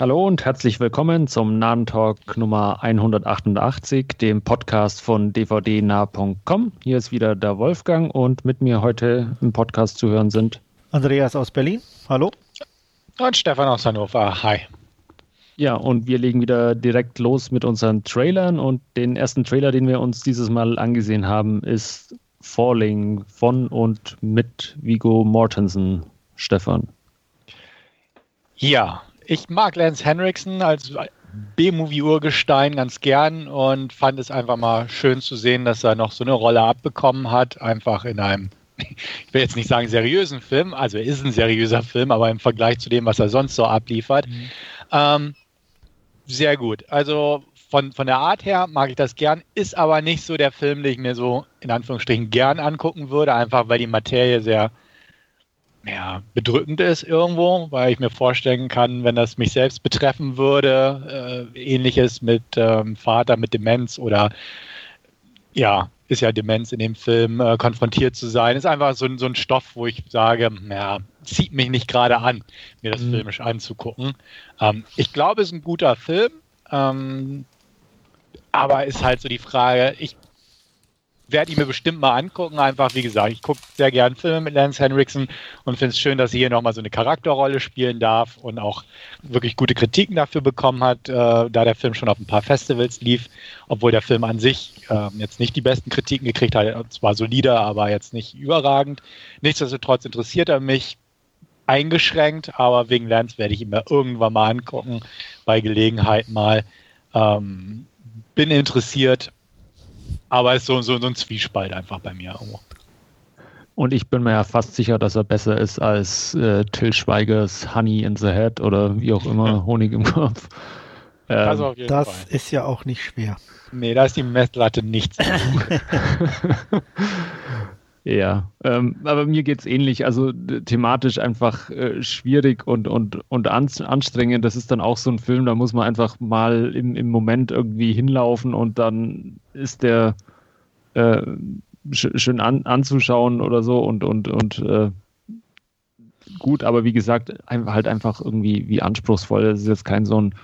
Hallo und herzlich willkommen zum Nahen Talk Nummer 188, dem Podcast von dvdnah.com. Hier ist wieder der Wolfgang und mit mir heute im Podcast zu hören sind Andreas aus Berlin. Hallo. Und Stefan aus Hannover. Hi. Ja, und wir legen wieder direkt los mit unseren Trailern und den ersten Trailer, den wir uns dieses Mal angesehen haben, ist Falling von und mit Vigo Mortensen. Stefan. Ja, ich mag Lance Henriksen als B-Movie-Urgestein ganz gern und fand es einfach mal schön zu sehen, dass er noch so eine Rolle abbekommen hat, einfach in einem, ich will jetzt nicht sagen seriösen Film, also er ist ein seriöser Film, aber im Vergleich zu dem, was er sonst so abliefert, mhm. ähm, sehr gut. Also von, von der Art her mag ich das gern, ist aber nicht so der Film, den ich mir so in Anführungsstrichen gern angucken würde, einfach weil die Materie sehr ja, bedrückend ist irgendwo, weil ich mir vorstellen kann, wenn das mich selbst betreffen würde, äh, ähnliches mit ähm, Vater mit Demenz oder ja, ist ja Demenz in dem Film, äh, konfrontiert zu sein, ist einfach so, so ein Stoff, wo ich sage, ja, zieht mich nicht gerade an, mir das mhm. filmisch anzugucken. Ähm, ich glaube, es ist ein guter Film, ähm, aber ist halt so die Frage, ich werde ich mir bestimmt mal angucken. Einfach, wie gesagt, ich gucke sehr gern Filme mit Lance Henriksen und finde es schön, dass sie hier nochmal so eine Charakterrolle spielen darf und auch wirklich gute Kritiken dafür bekommen hat, äh, da der Film schon auf ein paar Festivals lief, obwohl der Film an sich äh, jetzt nicht die besten Kritiken gekriegt hat. Zwar solider, aber jetzt nicht überragend. Nichtsdestotrotz interessiert er mich eingeschränkt, aber wegen Lance werde ich ihn mir irgendwann mal angucken, bei Gelegenheit mal. Ähm, bin interessiert, aber es ist so, so, so ein Zwiespalt einfach bei mir. Und ich bin mir ja fast sicher, dass er besser ist als äh, Till Schweigers Honey in the Head oder wie auch immer, Honig im Kopf. Ähm, das, das ist ja auch nicht schwer. Nee, da ist die Messlatte nichts. ja, ähm, aber mir geht es ähnlich. Also thematisch einfach äh, schwierig und, und, und anstrengend. Das ist dann auch so ein Film, da muss man einfach mal im, im Moment irgendwie hinlaufen und dann ist der äh, schön an, anzuschauen oder so und, und, und äh, gut, aber wie gesagt, halt einfach irgendwie wie anspruchsvoll. Es ist jetzt kein so ein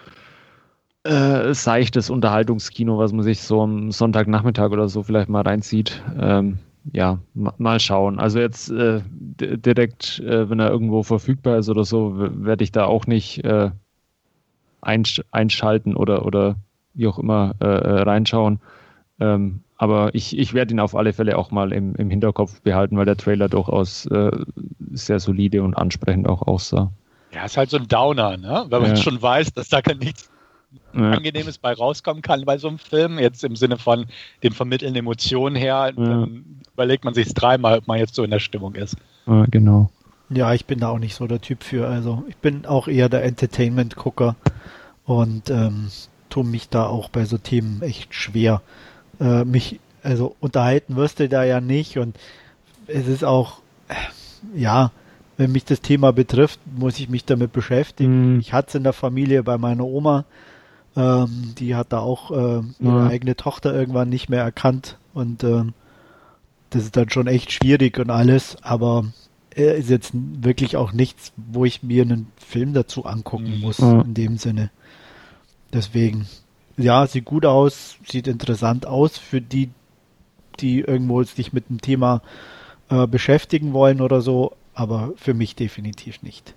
äh, seichtes Unterhaltungskino, was man sich so am Sonntagnachmittag oder so vielleicht mal reinzieht. Ähm, ja, mal schauen. Also jetzt äh, direkt, äh, wenn er irgendwo verfügbar ist oder so, werde ich da auch nicht äh, einsch einschalten oder, oder wie auch immer äh, äh, reinschauen. Ähm, aber ich, ich werde ihn auf alle Fälle auch mal im, im Hinterkopf behalten, weil der Trailer durchaus äh, sehr solide und ansprechend auch aussah. Ja, ist halt so ein Downer, ne? Wenn man ja. schon weiß, dass da nichts ja. Angenehmes bei rauskommen kann bei so einem Film, jetzt im Sinne von dem Vermitteln Emotionen her, ja. dann überlegt man sich dreimal, ob man jetzt so in der Stimmung ist. Ja, genau. Ja, ich bin da auch nicht so der Typ für. Also ich bin auch eher der Entertainment-Gucker und ähm, tue mich da auch bei so Themen echt schwer äh, mich, also unterhalten wirst du da ja nicht und es ist auch, äh, ja, wenn mich das Thema betrifft, muss ich mich damit beschäftigen. Mhm. Ich hatte es in der Familie bei meiner Oma, ähm, die hat da auch äh, ihre ja. eigene Tochter irgendwann nicht mehr erkannt und ähm, das ist dann schon echt schwierig und alles, aber er ist jetzt wirklich auch nichts, wo ich mir einen Film dazu angucken mhm. muss, ja. in dem Sinne. Deswegen, ja, sieht gut aus, sieht interessant aus für die, die irgendwo sich mit dem Thema äh, beschäftigen wollen oder so, aber für mich definitiv nicht.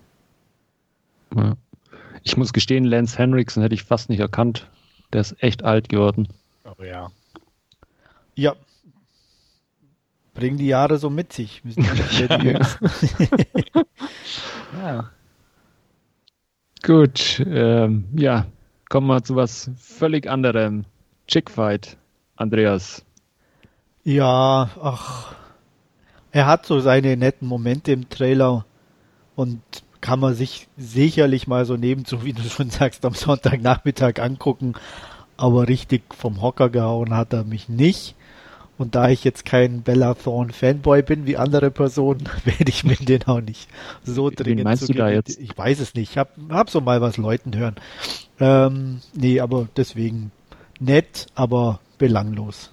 Ja. Ich muss gestehen, Lance Henriksen hätte ich fast nicht erkannt. Der ist echt alt geworden. Oh ja. Ja. Bringen die Jahre so mit sich. ja. Gut, ähm, ja, kommen wir zu was völlig anderem. Chickfight, Andreas. Ja, ach, er hat so seine netten Momente im Trailer und kann man sich sicherlich mal so nebenzu, wie du schon sagst, am Sonntagnachmittag angucken. Aber richtig vom Hocker gehauen hat er mich nicht. Und da ich jetzt kein Bella Thorne Fanboy bin wie andere Personen, werde ich mir den auch nicht so dringend. Wen meinst du da jetzt? Ich weiß es nicht. Ich habe hab so mal was Leuten hören. Ähm, nee, aber deswegen nett, aber belanglos.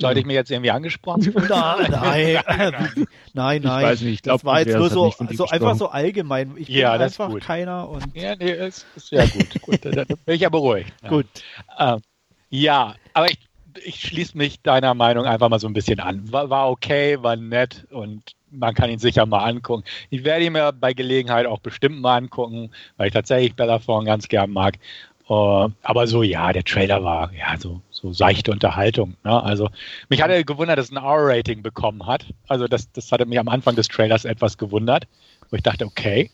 Sollte ich mir jetzt irgendwie angesprochen fühlen? Nein, nein, nein, nein. Ich weiß nicht, ich glaube, das war jetzt nur so, so einfach so allgemein. Ich ja, bin einfach gut. keiner und. Ja, nee, ist, ist ja gut. gut, dann bin ich ja beruhigt. Ja. Gut. Ähm, ja, aber ich, ich schließe mich deiner Meinung einfach mal so ein bisschen an. War, war okay, war nett und man kann ihn sicher mal angucken. Ich werde ihn mir bei Gelegenheit auch bestimmt mal angucken, weil ich tatsächlich Bella Thorne ganz gern mag. Uh, aber so, ja, der Trailer war ja so, so seichte Unterhaltung. Ne? Also mich hatte gewundert, dass es ein R-Rating bekommen hat. Also das, das hatte mich am Anfang des Trailers etwas gewundert, wo ich dachte, okay.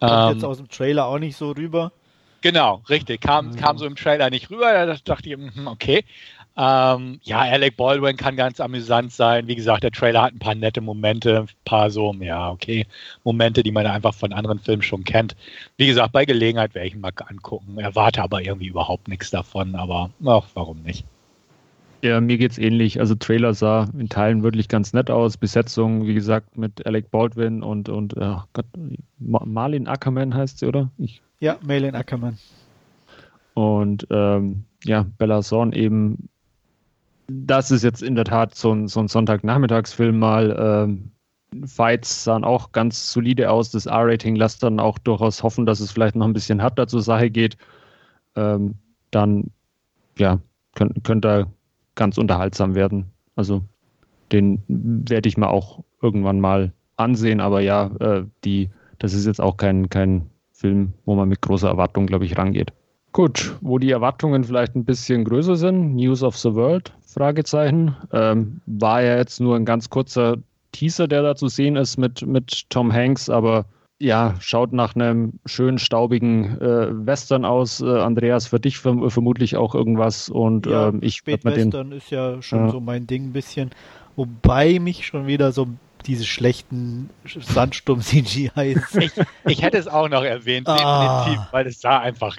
Kommt ähm, jetzt aus dem Trailer auch nicht so rüber. Genau, richtig. Kam, mhm. kam so im Trailer nicht rüber. Da dachte ich, hm, okay. Ähm, ja, Alec Baldwin kann ganz amüsant sein. Wie gesagt, der Trailer hat ein paar nette Momente, ein paar so, ja, okay, Momente, die man einfach von anderen Filmen schon kennt. Wie gesagt, bei Gelegenheit werde ich ihn mal angucken. Erwarte aber irgendwie überhaupt nichts davon, aber ach, warum nicht? Ja, mir geht's ähnlich. Also Trailer sah in Teilen wirklich ganz nett aus. Besetzung, wie gesagt, mit Alec Baldwin und, und oh Gott, Marlin Ackerman heißt sie, oder? Ich. Ja, Marlin Ackerman. Und ähm, ja, Bella Thorne eben das ist jetzt in der Tat so ein, so ein Sonntagnachmittagsfilm mal. Ähm, Fights sahen auch ganz solide aus. Das R-Rating lässt dann auch durchaus hoffen, dass es vielleicht noch ein bisschen härter zur Sache geht. Ähm, dann, ja, könnte könnt er ganz unterhaltsam werden. Also, den werde ich mal auch irgendwann mal ansehen. Aber ja, äh, die, das ist jetzt auch kein, kein Film, wo man mit großer Erwartung, glaube ich, rangeht. Gut, wo die Erwartungen vielleicht ein bisschen größer sind, News of the World, Fragezeichen, ähm, war ja jetzt nur ein ganz kurzer Teaser, der da zu sehen ist mit, mit Tom Hanks, aber ja, schaut nach einem schönen, staubigen äh, Western aus. Äh, Andreas, für dich verm vermutlich auch irgendwas und ja, ähm, ich Spätwestern ist ja schon ja. so mein Ding ein bisschen, wobei mich schon wieder so diese schlechten Sandsturm-CGIs. Ich, ich, hätte es auch noch erwähnt, ah. definitiv, weil es sah einfach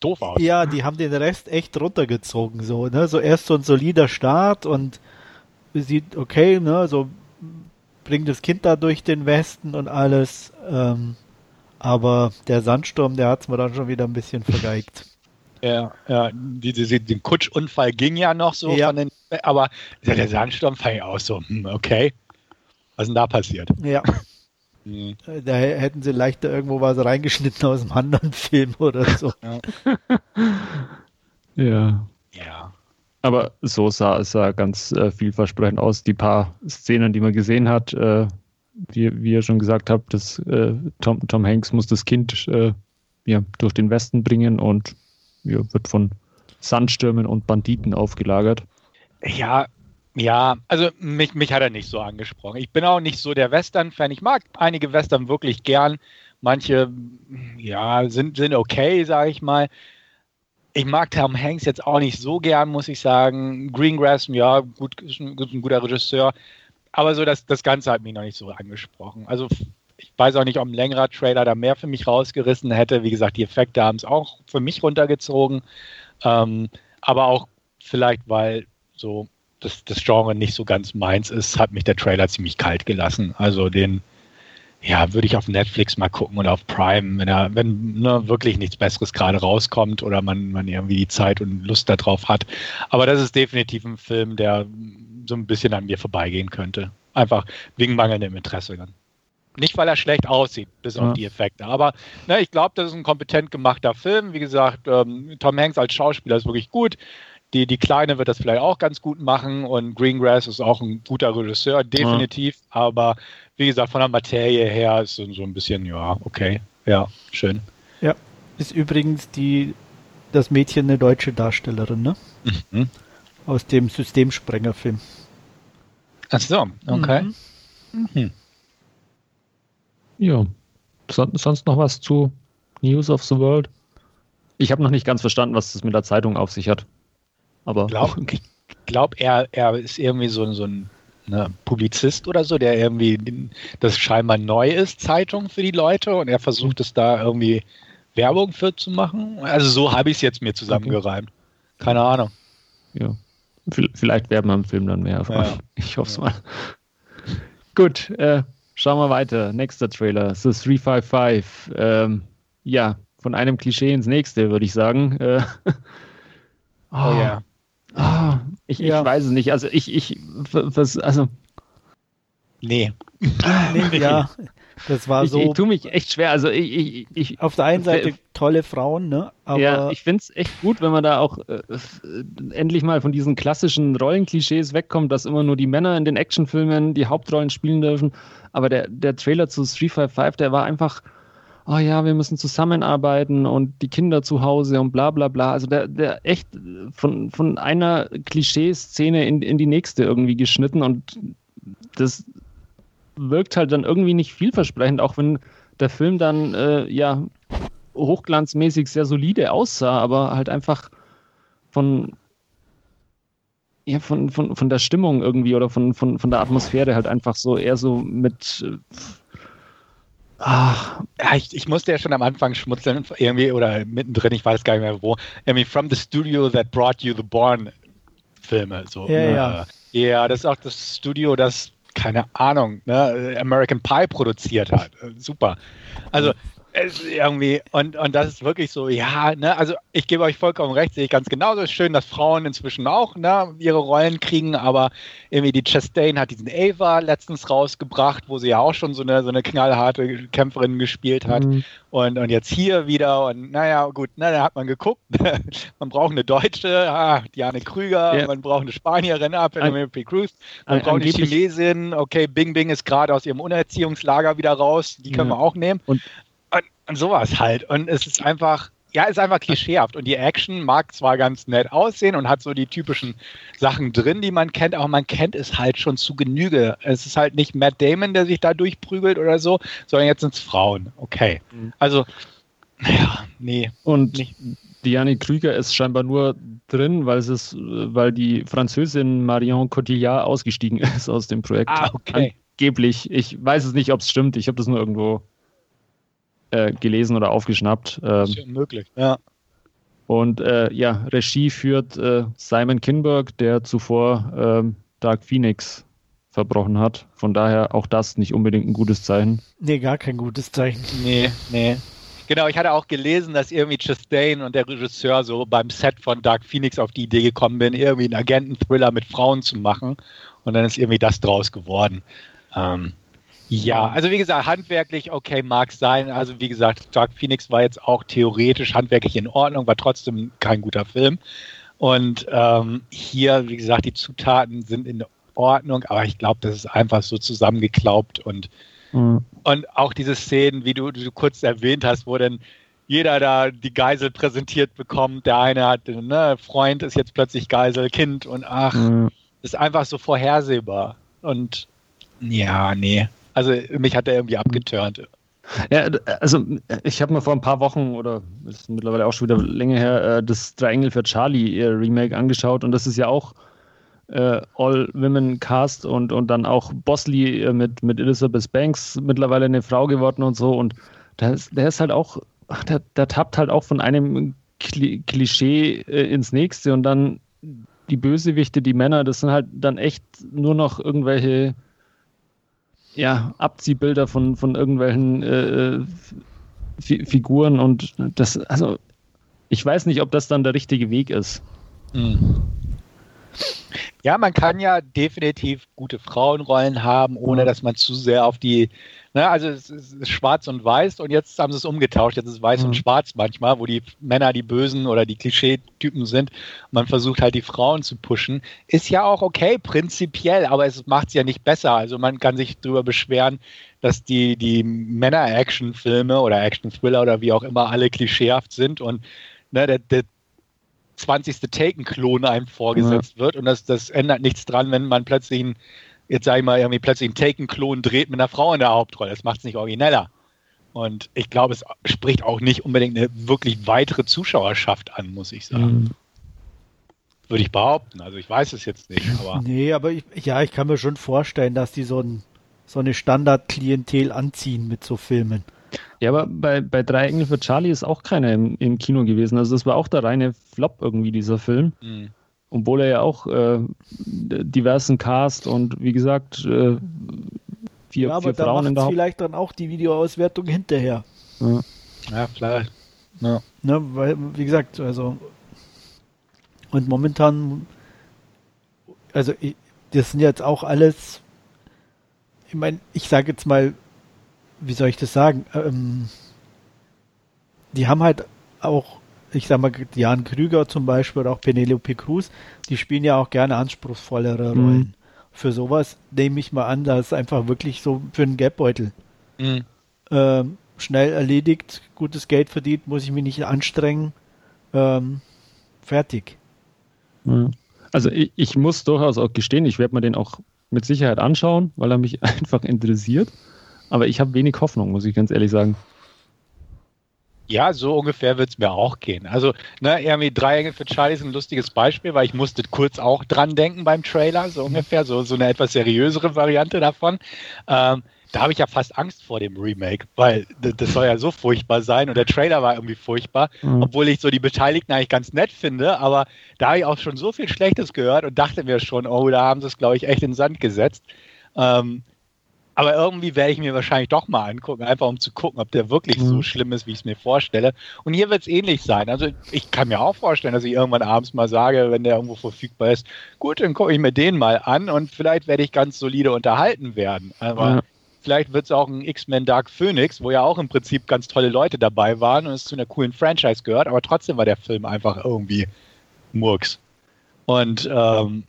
doof aus. Ja, die haben den Rest echt runtergezogen, so, ne? So erst so ein solider Start und sieht okay, ne? So bringt das Kind da durch den Westen und alles. Ähm, aber der Sandsturm, der hat es mir dann schon wieder ein bisschen vergeigt. Ja, ja, die, die, den Kutschunfall ging ja noch so, ja. den, aber der Sandsturm fand ich auch so, hm, okay. Was ist denn da passiert? Ja. Mhm. Da hätten sie leichter irgendwo was reingeschnitten aus einem anderen Film oder so. Ja. Ja. Aber so sah es ja ganz äh, vielversprechend aus. Die paar Szenen, die man gesehen hat, äh, wie, wie ihr schon gesagt habt, das, äh, Tom, Tom Hanks muss das Kind äh, ja, durch den Westen bringen und ja, wird von Sandstürmen und Banditen aufgelagert. Ja, ja, also mich, mich hat er nicht so angesprochen. Ich bin auch nicht so der Western-Fan. Ich mag einige Western wirklich gern. Manche, ja, sind, sind okay, sage ich mal. Ich mag Tom Hanks jetzt auch nicht so gern, muss ich sagen. Greengrass, ja, gut, ist ein, guter Regisseur. Aber so das, das Ganze hat mich noch nicht so angesprochen. Also ich weiß auch nicht, ob ein längerer Trailer da mehr für mich rausgerissen hätte. Wie gesagt, die Effekte haben es auch für mich runtergezogen. Ähm, aber auch vielleicht, weil so das, das Genre nicht so ganz meins ist, hat mich der Trailer ziemlich kalt gelassen. Also den, ja, würde ich auf Netflix mal gucken oder auf Prime, wenn er, wenn ne, wirklich nichts Besseres gerade rauskommt oder man, man irgendwie die Zeit und Lust darauf hat. Aber das ist definitiv ein Film, der so ein bisschen an mir vorbeigehen könnte. Einfach wegen mangelndem Interesse dann. Nicht, weil er schlecht aussieht, bis ja. auf die Effekte. Aber ne, ich glaube, das ist ein kompetent gemachter Film. Wie gesagt, ähm, Tom Hanks als Schauspieler ist wirklich gut. Die, die Kleine wird das vielleicht auch ganz gut machen und Greengrass ist auch ein guter Regisseur, definitiv. Ja. Aber wie gesagt, von der Materie her ist so, so ein bisschen, ja, okay. Ja, schön. Ja, ist übrigens die, das Mädchen eine deutsche Darstellerin, ne? Mhm. Aus dem Systemsprenger-Film. Ach so, okay. Mhm. Mhm. Ja. Sonst noch was zu News of the World? Ich habe noch nicht ganz verstanden, was das mit der Zeitung auf sich hat. Aber glaub, ich glaube, er, er ist irgendwie so, so ein ne, Publizist oder so, der irgendwie das scheinbar neu ist, Zeitung für die Leute und er versucht es da irgendwie Werbung für zu machen. Also so habe ich es jetzt mir zusammengereimt. Keine Ahnung. Ja. Vielleicht werden wir im Film dann mehr erfahren. Ja. Ich hoffe es ja. mal. Gut, äh, schauen wir weiter. Nächster Trailer, The 355. Ähm, ja, von einem Klischee ins nächste, würde ich sagen. Äh, oh, oh ja. Ah, ich, ja. ich weiß es nicht. Also ich, ich, was, also. Nee. nee ja, das war ich, so. Ich tue mich echt schwer. Also ich, ich, ich auf der einen Seite tolle Frauen, ne? Aber ja, ich finde es echt gut, wenn man da auch äh, endlich mal von diesen klassischen Rollenklischees wegkommt, dass immer nur die Männer in den Actionfilmen die Hauptrollen spielen dürfen. Aber der, der Trailer zu 355, der war einfach, oh ja, wir müssen zusammenarbeiten und die Kinder zu Hause und bla bla bla. Also der, der echt von, von einer Klischeeszene in, in die nächste irgendwie geschnitten und das wirkt halt dann irgendwie nicht vielversprechend, auch wenn der Film dann äh, ja hochglanzmäßig sehr solide aussah, aber halt einfach von ja, von, von, von der Stimmung irgendwie oder von, von, von der Atmosphäre halt einfach so eher so mit äh, Ach, ja, ich, ich musste ja schon am Anfang schmutzeln, irgendwie, oder mittendrin, ich weiß gar nicht mehr wo, irgendwie from the studio that brought you the Born Filme. So, ja, ne? ja. ja, das ist auch das Studio, das keine Ahnung, ne, American Pie produziert hat. Super. Also irgendwie, und, und das ist wirklich so, ja, ne, also ich gebe euch vollkommen recht, sehe ich ganz genauso. Es ist schön, dass Frauen inzwischen auch ne, ihre Rollen kriegen, aber irgendwie die Chastain hat diesen Ava letztens rausgebracht, wo sie ja auch schon so eine, so eine knallharte Kämpferin gespielt hat. Mhm. Und, und jetzt hier wieder, und naja, gut, ne, da hat man geguckt, man braucht eine Deutsche, ah, Diane Krüger, ja. man braucht eine Spanierin, ah, Penelope Cruz, man braucht eine Chinesin, okay, Bing Bing ist gerade aus ihrem Unerziehungslager wieder raus, die können ja. wir auch nehmen. Und sowas halt. Und es ist einfach, ja, ist einfach klischeehaft. Und die Action mag zwar ganz nett aussehen und hat so die typischen Sachen drin, die man kennt, aber man kennt es halt schon zu Genüge. Es ist halt nicht Matt Damon, der sich da durchprügelt oder so, sondern jetzt sind es Frauen. Okay. Mhm. Also, naja, nee. Und nicht. Diane Krüger ist scheinbar nur drin, weil, es weil die Französin Marion Cotillard ausgestiegen ist aus dem Projekt. Ah, okay. Angeblich. Ich weiß es nicht, ob es stimmt. Ich habe das nur irgendwo äh, gelesen oder aufgeschnappt. Ähm, das ist ja möglich, ja. Und äh, ja, Regie führt äh, Simon Kinberg, der zuvor ähm, Dark Phoenix verbrochen hat. Von daher auch das nicht unbedingt ein gutes Zeichen. Nee, gar kein gutes Zeichen. Nee, nee. Genau, ich hatte auch gelesen, dass irgendwie Chastain und der Regisseur so beim Set von Dark Phoenix auf die Idee gekommen bin, irgendwie einen Agenten-Thriller mit Frauen zu machen. Und dann ist irgendwie das draus geworden. Ähm, ja, also wie gesagt, handwerklich, okay, mag sein. Also wie gesagt, Dark Phoenix war jetzt auch theoretisch handwerklich in Ordnung, war trotzdem kein guter Film. Und ähm, hier, wie gesagt, die Zutaten sind in Ordnung, aber ich glaube, das ist einfach so zusammengeklaubt und, mhm. und auch diese Szenen, wie du, du kurz erwähnt hast, wo dann jeder da die Geisel präsentiert bekommt. Der eine hat, ne, Freund ist jetzt plötzlich Geisel, Kind und ach, mhm. ist einfach so vorhersehbar. Und ja, nee. Also mich hat er irgendwie abgeturnt. Ja, also ich habe mir vor ein paar Wochen oder ist mittlerweile auch schon wieder länger her äh, das Triangle für Charlie Remake angeschaut und das ist ja auch äh, All-Women-Cast und, und dann auch Bosley äh, mit, mit Elizabeth Banks mittlerweile eine Frau geworden und so und der ist, der ist halt auch, der, der tappt halt auch von einem Klischee äh, ins nächste und dann die Bösewichte, die Männer, das sind halt dann echt nur noch irgendwelche ja, Abziehbilder von, von irgendwelchen äh, Figuren und das, also ich weiß nicht, ob das dann der richtige Weg ist. Mhm. Ja, man kann ja definitiv gute Frauenrollen haben, ohne dass man zu sehr auf die Ne, also es ist schwarz und weiß und jetzt haben sie es umgetauscht. Jetzt ist es weiß mhm. und schwarz manchmal, wo die Männer die Bösen oder die Klischeetypen sind. Man versucht halt die Frauen zu pushen. Ist ja auch okay, prinzipiell, aber es macht es ja nicht besser. Also man kann sich darüber beschweren, dass die, die Männer-Action-Filme oder Action-Thriller oder wie auch immer alle klischeehaft sind und ne, der, der 20. Taken-Klon einem vorgesetzt ja. wird und das, das ändert nichts dran, wenn man plötzlich ein jetzt sage ich mal, irgendwie plötzlich einen Taken-Klon dreht mit einer Frau in der Hauptrolle. Das macht es nicht origineller. Und ich glaube, es spricht auch nicht unbedingt eine wirklich weitere Zuschauerschaft an, muss ich sagen. Mhm. Würde ich behaupten. Also ich weiß es jetzt nicht. Aber nee, aber ich, ja, ich kann mir schon vorstellen, dass die so, ein, so eine Standardklientel anziehen mit so Filmen. Ja, aber bei, bei Drei Engel für Charlie ist auch keiner im, im Kino gewesen. Also das war auch der reine Flop irgendwie, dieser Film. Mhm obwohl er ja auch äh, diversen Cast und wie gesagt äh, vier, ja, vier Frauen in der vielleicht dann auch die Videoauswertung hinterher. Ja, ja vielleicht. Ja. Ne, weil, wie gesagt, also und momentan also das sind jetzt auch alles, ich meine, ich sage jetzt mal, wie soll ich das sagen? Ähm, die haben halt auch, ich sag mal, Jan Krüger zum Beispiel oder auch Penelope Cruz, die spielen ja auch gerne anspruchsvollere mhm. Rollen. Für sowas nehme ich mal an, da ist einfach wirklich so für einen Gapbeutel. Mhm. Ähm, schnell erledigt, gutes Geld verdient, muss ich mich nicht anstrengen. Ähm, fertig. Also ich, ich, muss durchaus auch gestehen, ich werde mir den auch mit Sicherheit anschauen, weil er mich einfach interessiert. Aber ich habe wenig Hoffnung, muss ich ganz ehrlich sagen. Ja, so ungefähr wird es mir auch gehen. Also, ne, irgendwie drei Engel für Charlie ist ein lustiges Beispiel, weil ich musste kurz auch dran denken beim Trailer, so ungefähr, so, so eine etwas seriösere Variante davon. Ähm, da habe ich ja fast Angst vor dem Remake, weil das soll ja so furchtbar sein und der Trailer war irgendwie furchtbar, mhm. obwohl ich so die Beteiligten eigentlich ganz nett finde, aber da habe ich auch schon so viel Schlechtes gehört und dachte mir schon, oh, da haben sie es, glaube ich, echt in den Sand gesetzt. Ähm, aber irgendwie werde ich mir wahrscheinlich doch mal angucken, einfach um zu gucken, ob der wirklich mhm. so schlimm ist, wie ich es mir vorstelle. Und hier wird es ähnlich sein. Also ich kann mir auch vorstellen, dass ich irgendwann abends mal sage, wenn der irgendwo verfügbar ist, gut, dann gucke ich mir den mal an und vielleicht werde ich ganz solide unterhalten werden. Aber ja. vielleicht wird es auch ein X-Men Dark Phoenix, wo ja auch im Prinzip ganz tolle Leute dabei waren und es zu einer coolen Franchise gehört, aber trotzdem war der Film einfach irgendwie Murks. Und ähm,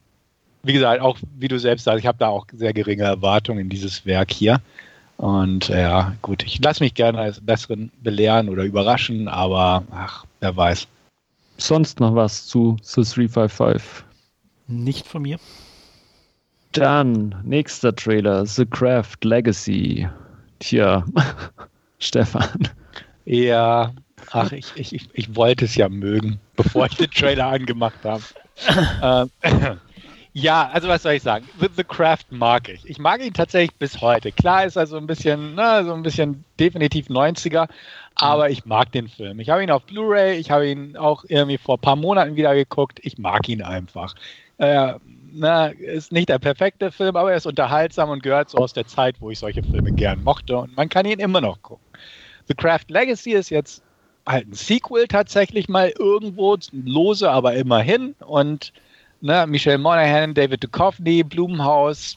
wie gesagt, auch wie du selbst sagst, ich habe da auch sehr geringe Erwartungen in dieses Werk hier. Und ja, gut, ich lasse mich gerne als Besseren belehren oder überraschen, aber ach, wer weiß. Sonst noch was zu The 355? Nicht von mir. Dann, nächster Trailer, The Craft Legacy. Tja, Stefan. Ja, ach, ich, ich, ich wollte es ja mögen, bevor ich den Trailer angemacht habe. ähm, ja, also was soll ich sagen? The, The, Craft mag ich. Ich mag ihn tatsächlich bis heute. Klar ist er so ein bisschen, na, so ein bisschen definitiv 90er, aber ich mag den Film. Ich habe ihn auf Blu-ray, ich habe ihn auch irgendwie vor ein paar Monaten wieder geguckt. Ich mag ihn einfach. Äh, na, ist nicht der perfekte Film, aber er ist unterhaltsam und gehört so aus der Zeit, wo ich solche Filme gern mochte und man kann ihn immer noch gucken. The Craft Legacy ist jetzt halt ein Sequel tatsächlich mal irgendwo, lose, aber immerhin und ne, Michelle Monaghan, David Duchovny, Blumenhaus,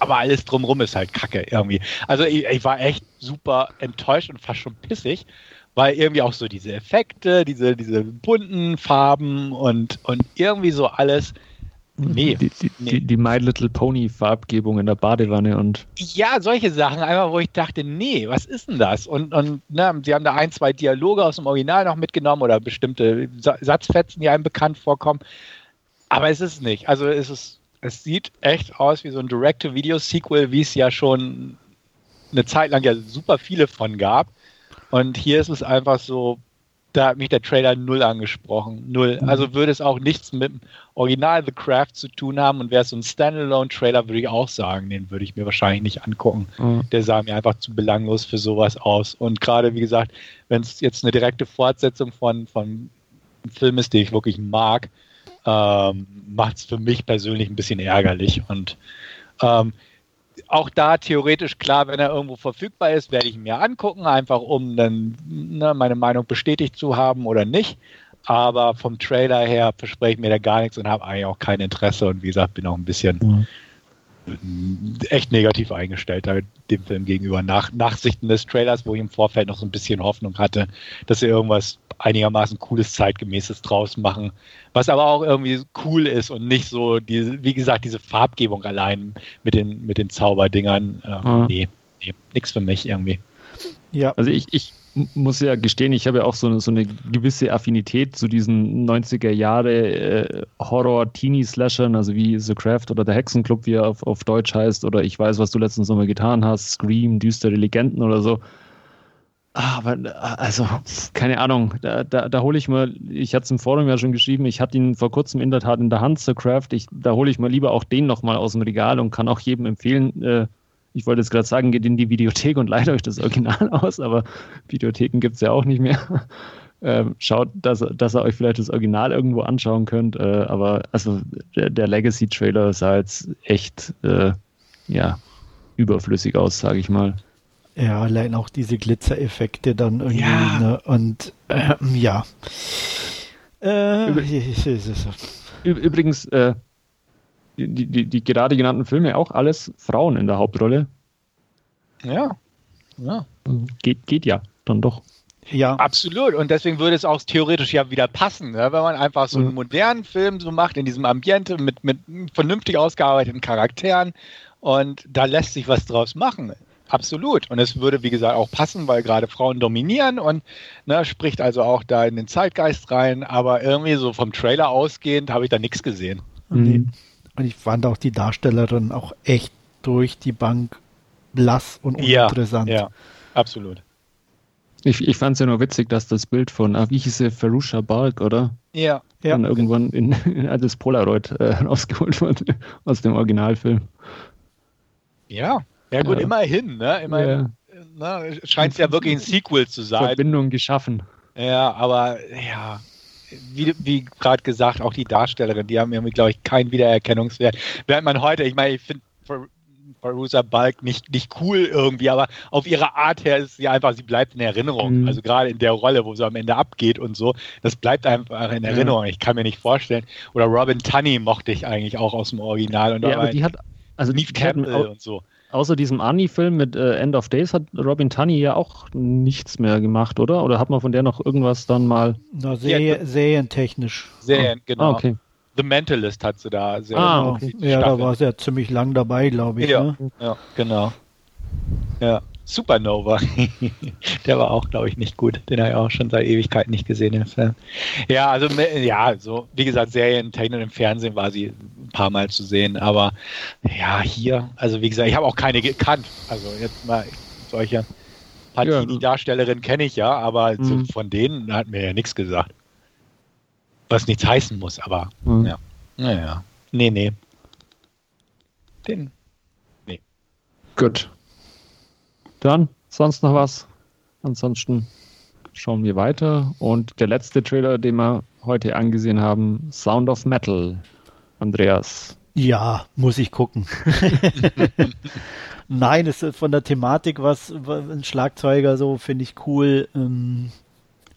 aber alles drumrum ist halt kacke irgendwie. Also ich, ich, war echt super enttäuscht und fast schon pissig, weil irgendwie auch so diese Effekte, diese, diese bunten Farben und, und irgendwie so alles. Nee, die, die, nee. Die, die, My Little Pony Farbgebung in der Badewanne und. Ja, solche Sachen, einfach wo ich dachte, nee, was ist denn das? Und, und ne, sie haben da ein, zwei Dialoge aus dem Original noch mitgenommen oder bestimmte Satzfetzen, die einem bekannt vorkommen. Aber es ist nicht. Also es ist, es sieht echt aus wie so ein Direct-to-Video-Sequel, wie es ja schon eine Zeit lang ja super viele von gab. Und hier ist es einfach so, da hat mich der Trailer null angesprochen. Null. Mhm. Also würde es auch nichts mit dem Original The Craft zu tun haben und wäre es so ein Standalone-Trailer, würde ich auch sagen, den würde ich mir wahrscheinlich nicht angucken. Mhm. Der sah mir einfach zu belanglos für sowas aus. Und gerade, wie gesagt, wenn es jetzt eine direkte Fortsetzung von, von einem Film ist, den ich wirklich mag, ähm, macht es für mich persönlich ein bisschen ärgerlich. Und ähm, auch da theoretisch klar, wenn er irgendwo verfügbar ist, werde ich ihn mir angucken, einfach um dann ne, meine Meinung bestätigt zu haben oder nicht. Aber vom Trailer her verspreche ich mir da gar nichts und habe eigentlich auch kein Interesse und wie gesagt, bin auch ein bisschen mhm echt negativ eingestellt dem Film gegenüber. Nach Nachsichten des Trailers, wo ich im Vorfeld noch so ein bisschen Hoffnung hatte, dass sie irgendwas einigermaßen cooles, zeitgemäßes draus machen, was aber auch irgendwie cool ist und nicht so, diese, wie gesagt, diese Farbgebung allein mit den, mit den Zauberdingern. Äh, mhm. Nee, nee nix für mich irgendwie. Ja. Also ich, ich muss ja gestehen, ich habe ja auch so eine, so eine gewisse Affinität zu diesen 90er Jahre äh, Horror-Teenie-Slashern, also wie The Craft oder der Hexenclub, wie er auf, auf Deutsch heißt, oder ich weiß, was du letzten Sommer getan hast, Scream, düstere Legenden oder so. Ah, aber also, keine Ahnung, da, da, da hole ich mal, ich hatte es im Forum ja schon geschrieben, ich hatte ihn vor kurzem in der Tat in der Hand, The Craft, ich, da hole ich mal lieber auch den nochmal aus dem Regal und kann auch jedem empfehlen, äh, ich wollte jetzt gerade sagen, geht in die Videothek und leitet euch das Original aus, aber Videotheken gibt es ja auch nicht mehr. Ähm, schaut, dass, dass ihr euch vielleicht das Original irgendwo anschauen könnt. Äh, aber also der, der Legacy-Trailer sah jetzt echt äh, ja, überflüssig aus, sage ich mal. Ja, allein auch diese Glitzereffekte dann irgendwie. Ja. Ne? Und äh, ja. Äh, Übrigens, äh, die, die, die gerade genannten Filme auch alles Frauen in der Hauptrolle. Ja. ja. Geht, geht ja, dann doch. Ja. Absolut. Und deswegen würde es auch theoretisch ja wieder passen, ne? wenn man einfach so einen mhm. modernen Film so macht in diesem Ambiente mit, mit vernünftig ausgearbeiteten Charakteren. Und da lässt sich was draus machen. Absolut. Und es würde, wie gesagt, auch passen, weil gerade Frauen dominieren und ne, spricht also auch da in den Zeitgeist rein. Aber irgendwie so vom Trailer ausgehend habe ich da nichts gesehen. Mhm. Und ich fand auch die Darstellerin auch echt durch die Bank blass und uninteressant. Ja, ja absolut. Ich, ich fand es ja nur witzig, dass das Bild von, ah, wie hieß sie, Ferusha Balk, oder? Ja. Dann ja. irgendwann in, in das Polaroid äh, rausgeholt wurde aus dem Originalfilm. Ja, ja gut, ja. immerhin, ne? Immerhin ja. ne? scheint es ja wirklich ein Sequel zu sein. Verbindung geschaffen. Ja, aber ja, wie, wie gerade gesagt, auch die Darstellerin, die haben irgendwie, glaube ich, keinen Wiedererkennungswert. Während man heute, ich meine, ich finde Farusa Balk nicht, nicht cool irgendwie, aber auf ihre Art her ist sie einfach, sie bleibt in Erinnerung. Mhm. Also gerade in der Rolle, wo sie am Ende abgeht und so, das bleibt einfach in Erinnerung. Ja. Ich kann mir nicht vorstellen. Oder Robin Tunney mochte ich eigentlich auch aus dem Original. Und ja, aber die hat, also Neve Campbell und so außer diesem Arnie-Film mit äh, End of Days hat Robin Tunney ja auch nichts mehr gemacht, oder? Oder hat man von der noch irgendwas dann mal? Na, Serie, ja, serientechnisch. Serien, ah. genau. Ah, okay. The Mentalist hat sie da sehr. Ah, okay. Ja, da war sie ja ziemlich lang dabei, glaube ich. Ja, ne? ja genau. Ja. Supernova. der war auch, glaube ich, nicht gut. Den habe ich auch schon seit Ewigkeit nicht gesehen im Film. Ja, also, ja, so, wie gesagt, Serien, Technik im Fernsehen war sie ein paar Mal zu sehen, aber ja, hier, also wie gesagt, ich habe auch keine gekannt. Also jetzt mal solche Partini-Darstellerin kenne ich ja, aber mhm. so von denen hat mir ja nichts gesagt. Was nichts heißen muss, aber mhm. ja. Naja. Nee, nee. Den. Nee. Gut. Dann sonst noch was? Ansonsten schauen wir weiter. Und der letzte Trailer, den wir heute angesehen haben, Sound of Metal. Andreas. Ja, muss ich gucken. Nein, es ist von der Thematik was, ein Schlagzeuger so finde ich cool. Ähm,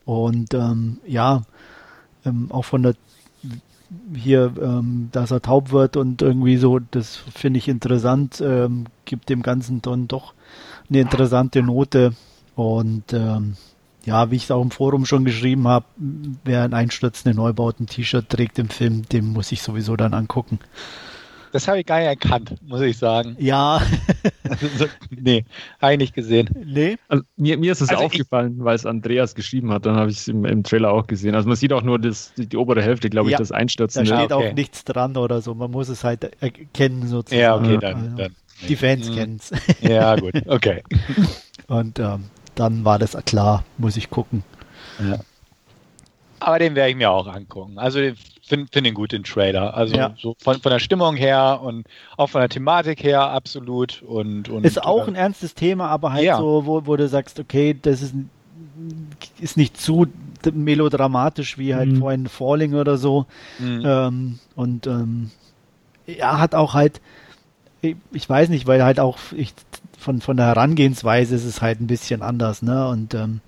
und ähm, ja, ähm, auch von der hier, ähm, dass er taub wird und irgendwie so, das finde ich interessant, ähm, gibt dem Ganzen dann doch eine interessante Note. Und ähm, ja, wie ich es auch im Forum schon geschrieben habe, wer ein einstürzende Neubauten-T-Shirt trägt im Film, dem muss ich sowieso dann angucken. Das habe ich gar nicht erkannt, muss ich sagen. Ja. also, nee, habe ich nicht gesehen. Nee. Also, mir, mir ist es also aufgefallen, weil es Andreas geschrieben hat, dann habe ich es im, im, Trailer auch gesehen. Also man sieht auch nur das, die, die obere Hälfte, glaube ich, ja, das Einstürzen. Da steht okay. auch nichts dran oder so, man muss es halt erkennen sozusagen. Ja, okay, dann. Also, dann die Fans mhm. kennen es. Ja, gut, okay. Und ähm, dann war das klar, muss ich gucken. Ja. Aber den werde ich mir auch angucken. Also finde find ihn gut, den Trailer. Also ja. so von, von der Stimmung her und auch von der Thematik her absolut. Und, und ist auch äh, ein ernstes Thema, aber halt ja. so, wo, wo du sagst, okay, das ist, ist nicht zu melodramatisch wie halt mhm. vorhin Falling oder so. Mhm. Ähm, und ähm, er hat auch halt, ich weiß nicht, weil halt auch ich, von, von der Herangehensweise ist es halt ein bisschen anders, ne? Und ähm,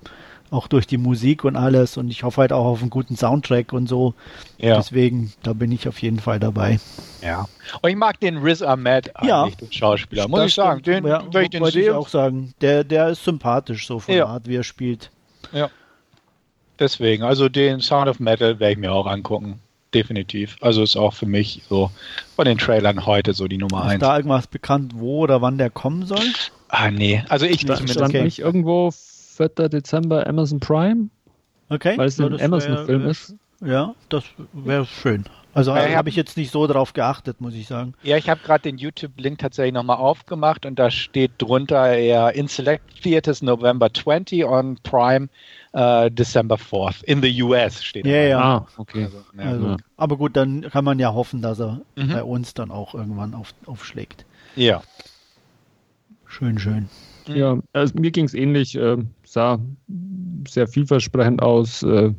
auch durch die Musik und alles und ich hoffe halt auch auf einen guten Soundtrack und so. Ja. Deswegen, da bin ich auf jeden Fall dabei. Ja. Und ich mag den Riz Ahmed ja. eigentlich, den Schauspieler, muss ich sagen. Den, ja, wenn ich den wollte sehe, ich auch sagen. Der, der ist sympathisch so von ja. der Art, wie er spielt. Ja. Deswegen, also den Sound of Metal werde ich mir auch angucken definitiv. Also ist auch für mich so von den Trailern heute so die Nummer 1. Ist da irgendwas bekannt, wo oder wann der kommen soll? Ah, nee. Also ich da zumindest. Okay. nicht irgendwo 4. Dezember Amazon Prime? Okay. Weil es ein Amazon-Film ist. Ja, das wäre schön. Also ja, habe ich jetzt nicht so darauf geachtet, muss ich sagen. Ja, ich habe gerade den YouTube-Link tatsächlich nochmal aufgemacht und da steht drunter eher in Select Theaters November 20 on Prime uh, December 4th. In the US steht Ja, ja. Ah, okay. Also, ja. Also, aber gut, dann kann man ja hoffen, dass er mhm. bei uns dann auch irgendwann auf, aufschlägt. Ja. Schön, schön. Ja, also mir ging es ähnlich. Äh, sah sehr vielversprechend aus, äh,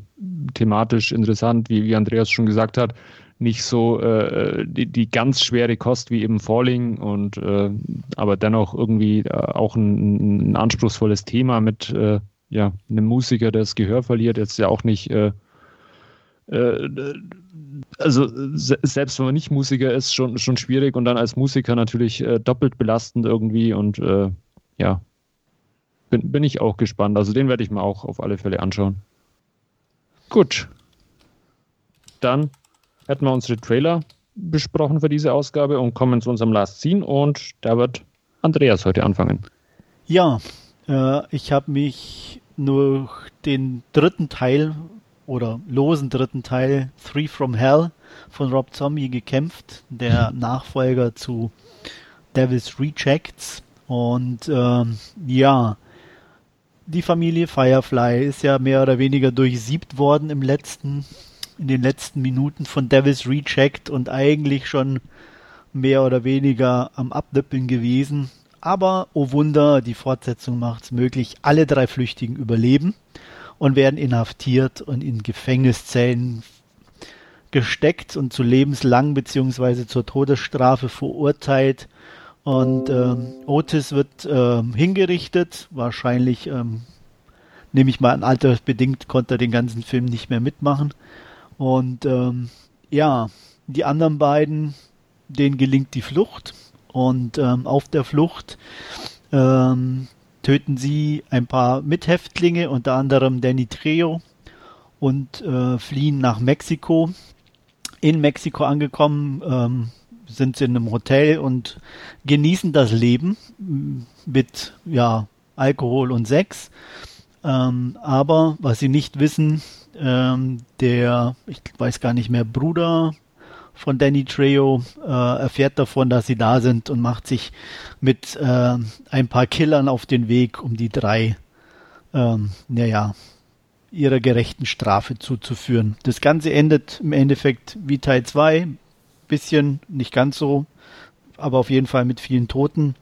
thematisch interessant, wie, wie Andreas schon gesagt hat nicht so äh, die, die ganz schwere Kost wie eben Falling und äh, aber dennoch irgendwie äh, auch ein, ein, anspruchsvolles Thema mit äh, ja, einem Musiker, der das Gehör verliert, jetzt ja auch nicht äh, äh, also selbst wenn man nicht Musiker ist, schon, schon schwierig und dann als Musiker natürlich äh, doppelt belastend irgendwie und äh, ja, bin, bin ich auch gespannt. Also den werde ich mir auch auf alle Fälle anschauen. Gut. Dann hätten wir unsere Trailer besprochen für diese Ausgabe und kommen zu unserem Last Scene und da wird Andreas heute anfangen. Ja, äh, ich habe mich nur den dritten Teil oder losen dritten Teil Three from Hell von Rob Zombie gekämpft, der Nachfolger zu Devil's Rejects. Und ähm, ja, die Familie Firefly ist ja mehr oder weniger durchsiebt worden im letzten, in den letzten Minuten von Devil's Reject und eigentlich schon mehr oder weniger am Abnippeln gewesen. Aber, oh Wunder, die Fortsetzung macht es möglich. Alle drei Flüchtigen überleben und werden inhaftiert und in Gefängniszellen gesteckt und zu lebenslang beziehungsweise zur Todesstrafe verurteilt. Und ähm, Otis wird ähm, hingerichtet. Wahrscheinlich, ähm, nehme ich mal an, altersbedingt konnte er den ganzen Film nicht mehr mitmachen. Und ähm, ja, die anderen beiden, denen gelingt die Flucht. Und ähm, auf der Flucht ähm, töten sie ein paar Mithäftlinge, unter anderem Danny Trejo, und äh, fliehen nach Mexiko. In Mexiko angekommen ähm, sind sie in einem Hotel und genießen das Leben mit ja, Alkohol und Sex. Ähm, aber was sie nicht wissen, ähm, der, ich weiß gar nicht mehr, Bruder von Danny Trejo äh, erfährt davon, dass sie da sind und macht sich mit äh, ein paar Killern auf den Weg, um die drei, ähm, naja, ihrer gerechten Strafe zuzuführen. Das Ganze endet im Endeffekt wie Teil 2, bisschen, nicht ganz so, aber auf jeden Fall mit vielen Toten.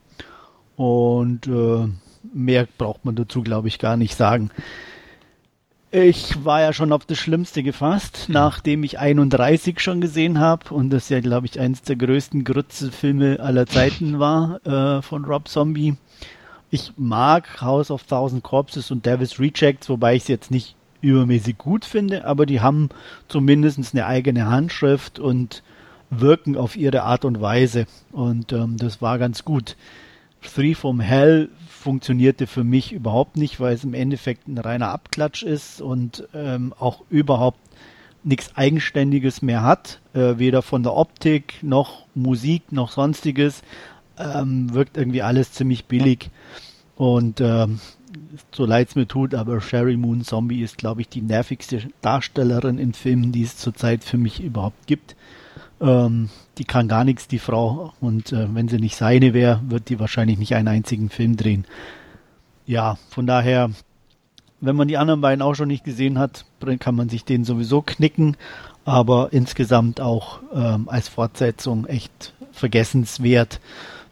Und äh, mehr braucht man dazu, glaube ich, gar nicht sagen. Ich war ja schon auf das Schlimmste gefasst, nachdem ich 31 schon gesehen habe und das ja, glaube ich, eines der größten Grütze-Filme aller Zeiten war äh, von Rob Zombie. Ich mag House of Thousand Corpses und Devil's Rejects, wobei ich es jetzt nicht übermäßig gut finde, aber die haben zumindest eine eigene Handschrift und wirken auf ihre Art und Weise. Und ähm, das war ganz gut. Three from Hell funktionierte für mich überhaupt nicht, weil es im Endeffekt ein reiner Abklatsch ist und ähm, auch überhaupt nichts Eigenständiges mehr hat, äh, weder von der Optik noch Musik noch sonstiges, ähm, wirkt irgendwie alles ziemlich billig und ähm, so leid es mir tut, aber Sherry Moon Zombie ist, glaube ich, die nervigste Darstellerin in Filmen, die es zurzeit für mich überhaupt gibt. Ähm, die kann gar nichts, die Frau. Und äh, wenn sie nicht seine wäre, wird die wahrscheinlich nicht einen einzigen Film drehen. Ja, von daher, wenn man die anderen beiden auch schon nicht gesehen hat, kann man sich den sowieso knicken. Aber insgesamt auch ähm, als Fortsetzung echt vergessenswert.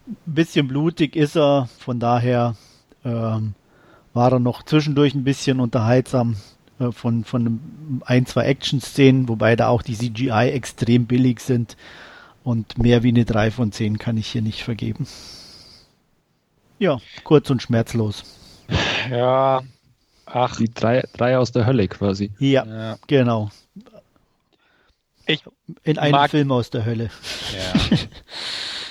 Ein bisschen blutig ist er, von daher ähm, war er noch zwischendurch ein bisschen unterhaltsam von, von ein, zwei Action-Szenen, wobei da auch die CGI extrem billig sind. Und mehr wie eine 3 von 10 kann ich hier nicht vergeben. Ja, kurz und schmerzlos. Ja, ach. Die drei, drei aus der Hölle quasi. Ja, ja. genau. Ich In einem Film aus der Hölle. Ja.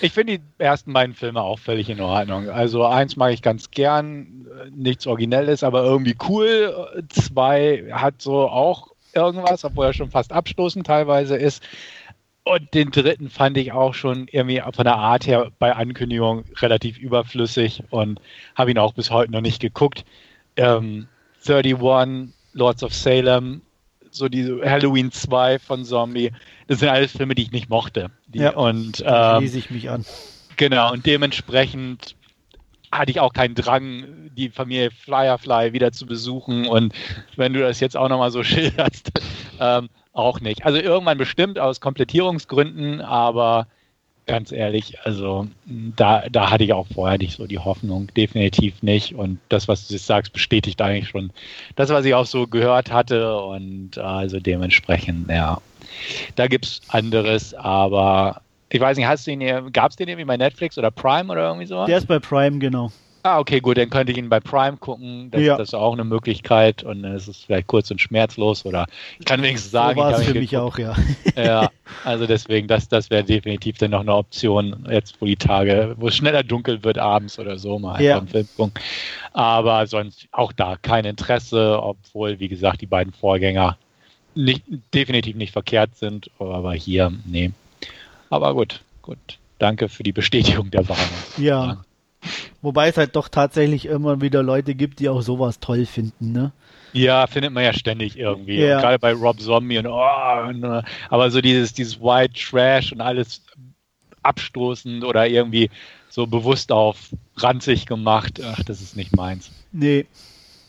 Ich finde die ersten beiden Filme auch völlig in Ordnung. Also eins mag ich ganz gern, nichts Originelles, aber irgendwie cool. Zwei hat so auch irgendwas, obwohl er schon fast abstoßend teilweise ist. Und den dritten fand ich auch schon irgendwie von der Art her bei Ankündigung relativ überflüssig und habe ihn auch bis heute noch nicht geguckt. Ähm, 31, Lords of Salem, so die Halloween 2 von Zombie, das sind alles Filme, die ich nicht mochte. Die, ja, und ähm, schließe ich mich an. Genau, und dementsprechend hatte ich auch keinen Drang, die Familie Firefly wieder zu besuchen. Und wenn du das jetzt auch nochmal so schilderst, ähm, auch nicht. Also irgendwann bestimmt aus Komplettierungsgründen, aber ganz ehrlich, also da, da hatte ich auch vorher nicht so die Hoffnung, definitiv nicht. Und das, was du jetzt sagst, bestätigt eigentlich schon das, was ich auch so gehört hatte. Und also dementsprechend, ja, da gibt es anderes, aber ich weiß nicht, hast du ihn gab es den irgendwie bei Netflix oder Prime oder irgendwie so? Der ist bei Prime, genau. Ah, okay, gut, dann könnte ich ihn bei Prime gucken. Das, ja. das ist auch eine Möglichkeit und dann ist es vielleicht kurz und schmerzlos oder ich kann wenigstens sagen, so ich habe für mich auch, ja. ja, also deswegen, das, das wäre definitiv dann noch eine Option, jetzt wo die Tage, wo es schneller dunkel wird abends oder so, mal einfach ja. einen Film gucken. Aber sonst auch da kein Interesse, obwohl, wie gesagt, die beiden Vorgänger nicht, definitiv nicht verkehrt sind, aber hier, nee. Aber gut, gut. Danke für die Bestätigung der Warnung. Ja. Wobei es halt doch tatsächlich immer wieder Leute gibt, die auch sowas toll finden, ne? Ja, findet man ja ständig irgendwie. Ja. Gerade bei Rob Zombie und, oh, und, aber so dieses, dieses White Trash und alles abstoßend oder irgendwie so bewusst auf ranzig gemacht, ach, das ist nicht meins. Nee,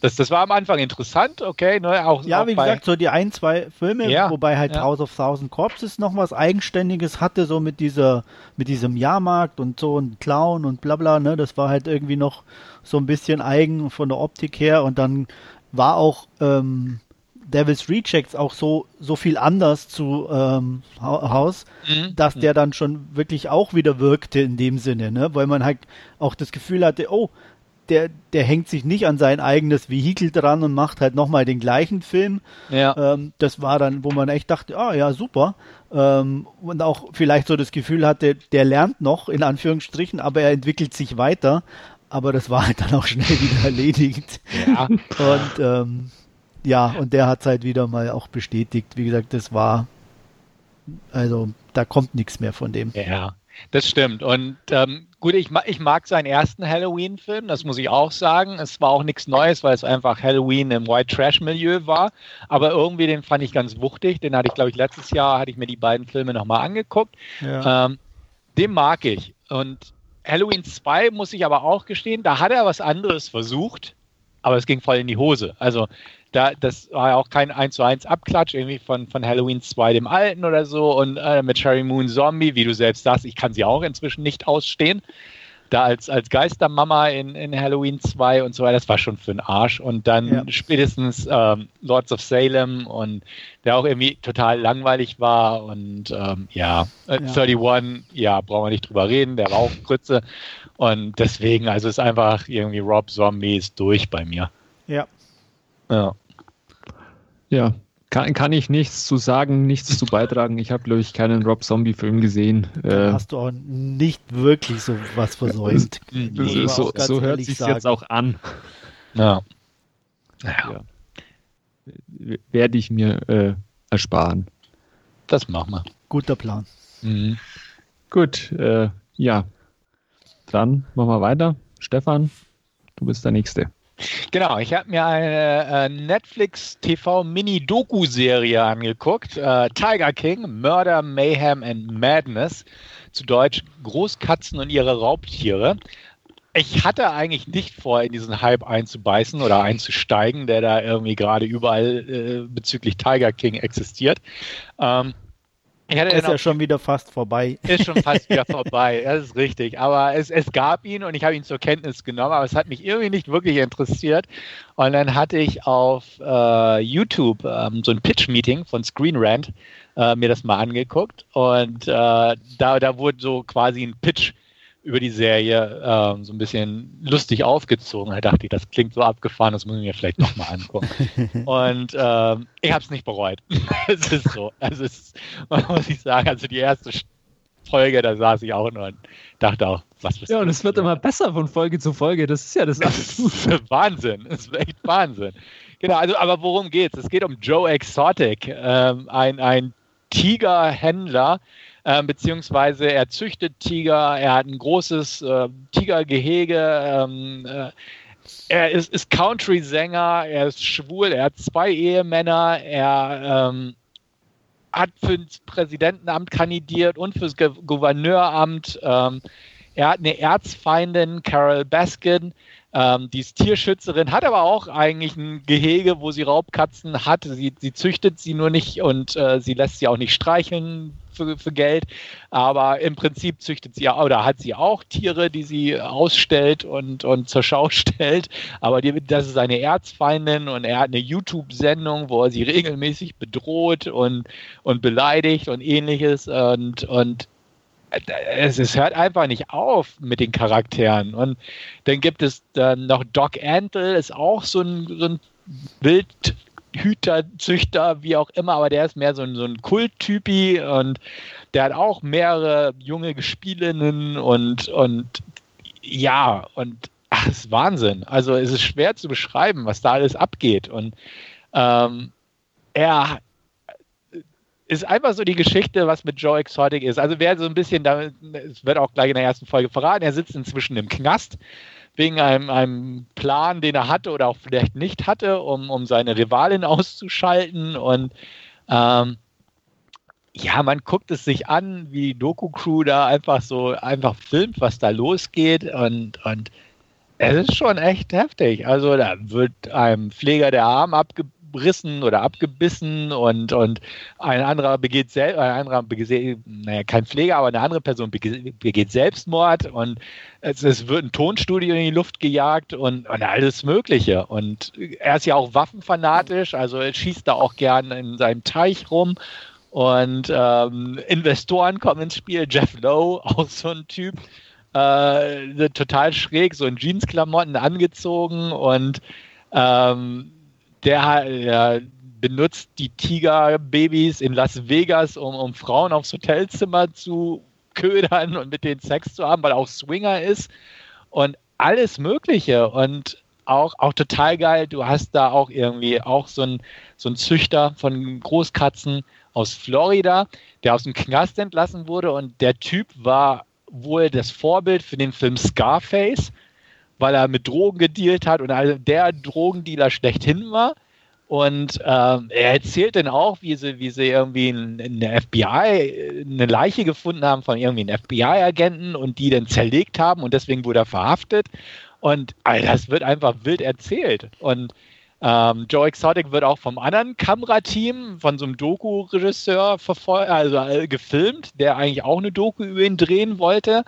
das, das war am Anfang interessant, okay. Ne, auch, ja, auch wie gesagt, so die ein, zwei Filme, ja, wobei halt ja. House of Thousand Corpses noch was Eigenständiges hatte, so mit dieser, mit diesem Jahrmarkt und so und Clown und bla bla, ne, das war halt irgendwie noch so ein bisschen eigen von der Optik her und dann war auch ähm, Devil's Rejects auch so, so viel anders zu ähm, Haus, mhm. dass der dann schon wirklich auch wieder wirkte in dem Sinne, ne? Weil man halt auch das Gefühl hatte, oh, der, der hängt sich nicht an sein eigenes Vehikel dran und macht halt nochmal den gleichen Film. Ja. Ähm, das war dann, wo man echt dachte, ah ja, super. Ähm, und auch vielleicht so das Gefühl hatte, der lernt noch, in Anführungsstrichen, aber er entwickelt sich weiter. Aber das war halt dann auch schnell wieder erledigt. Ja. Und ähm, ja, und der hat es halt wieder mal auch bestätigt. Wie gesagt, das war, also da kommt nichts mehr von dem. Ja. Das stimmt. Und ähm, gut, ich, ich mag seinen ersten Halloween-Film, das muss ich auch sagen. Es war auch nichts Neues, weil es einfach Halloween im White Trash-Milieu war. Aber irgendwie den fand ich ganz wuchtig. Den hatte ich, glaube ich, letztes Jahr hatte ich mir die beiden Filme nochmal angeguckt. Ja. Ähm, den mag ich. Und Halloween 2 muss ich aber auch gestehen, da hat er was anderes versucht, aber es ging voll in die Hose. Also da, das war ja auch kein 1 zu 1 Abklatsch irgendwie von, von Halloween 2 dem Alten oder so und äh, mit Cherry Moon Zombie, wie du selbst sagst, ich kann sie auch inzwischen nicht ausstehen. Da als, als Geistermama in, in Halloween 2 und so weiter, das war schon für den Arsch. Und dann ja. spätestens ähm, Lords of Salem und der auch irgendwie total langweilig war und ähm, ja, äh, ja, 31, ja, brauchen wir nicht drüber reden, der war auch Grütze. Und deswegen, also ist einfach irgendwie Rob Zombie ist durch bei mir. Ja. Ja. Ja, kann, kann ich nichts zu sagen, nichts zu beitragen. Ich habe, glaube ich, keinen Rob Zombie-Film gesehen. Äh, hast du auch nicht wirklich so was versäumt. so, so, so hört sich jetzt auch an. Ja. ja. Werde ich mir äh, ersparen. Das machen wir. Guter Plan. Mhm. Gut, äh, ja. Dann machen wir weiter. Stefan, du bist der Nächste. Genau, ich habe mir eine äh, Netflix TV Mini-Doku-Serie angeguckt. Äh, Tiger King, Murder, Mayhem and Madness. Zu Deutsch Großkatzen und ihre Raubtiere. Ich hatte eigentlich nicht vor, in diesen Hype einzubeißen oder einzusteigen, der da irgendwie gerade überall äh, bezüglich Tiger King existiert. Ähm, ist ja schon wieder fast vorbei. Ist schon fast wieder vorbei, das ist richtig. Aber es, es gab ihn und ich habe ihn zur Kenntnis genommen, aber es hat mich irgendwie nicht wirklich interessiert. Und dann hatte ich auf äh, YouTube ähm, so ein Pitch-Meeting von Screen Rant äh, mir das mal angeguckt und äh, da, da wurde so quasi ein Pitch über die Serie ähm, so ein bisschen lustig aufgezogen. Da dachte ich, das klingt so abgefahren, das muss ich mir vielleicht nochmal angucken. und ähm, ich habe es nicht bereut. es ist so. Also es ist, muss ich sagen, also die erste Folge, da saß ich auch nur und dachte auch, was Ja, und es wird immer besser von Folge zu Folge. Das ist ja das absolute Wahnsinn. Das ist echt Wahnsinn. Genau, also aber worum geht's? Es geht um Joe Exotic, ähm, ein, ein Tigerhändler, ähm, beziehungsweise er züchtet Tiger, er hat ein großes äh, Tigergehege, ähm, äh, er ist, ist Country-Sänger, er ist schwul, er hat zwei Ehemänner, er ähm, hat für das Präsidentenamt kandidiert und fürs Gouverneuramt. Ähm, er hat eine Erzfeindin, Carol Baskin, ähm, die ist Tierschützerin, hat aber auch eigentlich ein Gehege, wo sie Raubkatzen hat. Sie, sie züchtet sie nur nicht und äh, sie lässt sie auch nicht streicheln, für, für Geld. Aber im Prinzip züchtet sie oder hat sie auch Tiere, die sie ausstellt und, und zur Schau stellt. Aber die, das ist eine Erzfeindin und er hat eine YouTube-Sendung, wo er sie regelmäßig bedroht und, und beleidigt und ähnliches. Und, und es, es, hört einfach nicht auf mit den Charakteren. Und dann gibt es dann noch Doc Antle, ist auch so ein, so ein Wildhüter, Züchter, wie auch immer, aber der ist mehr so ein, so ein Kulttypi und der hat auch mehrere junge Gespielinnen und, und ja, und ach, ist Wahnsinn. Also es ist schwer zu beschreiben, was da alles abgeht. Und ähm, er ist einfach so die Geschichte, was mit Joe Exotic ist. Also wer so ein bisschen, es wird auch gleich in der ersten Folge verraten, er sitzt inzwischen im Knast wegen einem, einem Plan, den er hatte oder auch vielleicht nicht hatte, um, um seine Rivalin auszuschalten. Und ähm, ja, man guckt es sich an, wie die Doku-Crew da einfach so einfach filmt, was da losgeht. Und, und es ist schon echt heftig. Also da wird einem Pfleger der Arm abge abgerissen oder abgebissen und, und ein anderer begeht selbst, ein anderer begeht, naja, kein Pfleger, aber eine andere Person begeht Selbstmord und es, es wird ein Tonstudio in die Luft gejagt und, und alles Mögliche. Und er ist ja auch waffenfanatisch, also er schießt da auch gern in seinem Teich rum. Und ähm, Investoren kommen ins Spiel. Jeff Lowe, auch so ein Typ, äh, total schräg, so in Jeansklamotten angezogen und ähm, der äh, benutzt die Tigerbabys in Las Vegas, um, um Frauen aufs Hotelzimmer zu ködern und mit denen Sex zu haben, weil er auch Swinger ist und alles Mögliche und auch, auch total geil. Du hast da auch irgendwie auch so ein, so ein Züchter von Großkatzen aus Florida, der aus dem Knast entlassen wurde und der Typ war wohl das Vorbild für den Film Scarface weil er mit Drogen gedealt hat und also der Drogendealer schlechthin war. Und ähm, er erzählt dann auch, wie sie, wie sie irgendwie eine FBI, eine Leiche gefunden haben von irgendwie einem FBI-Agenten und die dann zerlegt haben und deswegen wurde er verhaftet. Und also das wird einfach wild erzählt. Und ähm, Joe Exotic wird auch vom anderen Kamerateam, von so einem Doku-Regisseur also äh, gefilmt, der eigentlich auch eine Doku über ihn drehen wollte.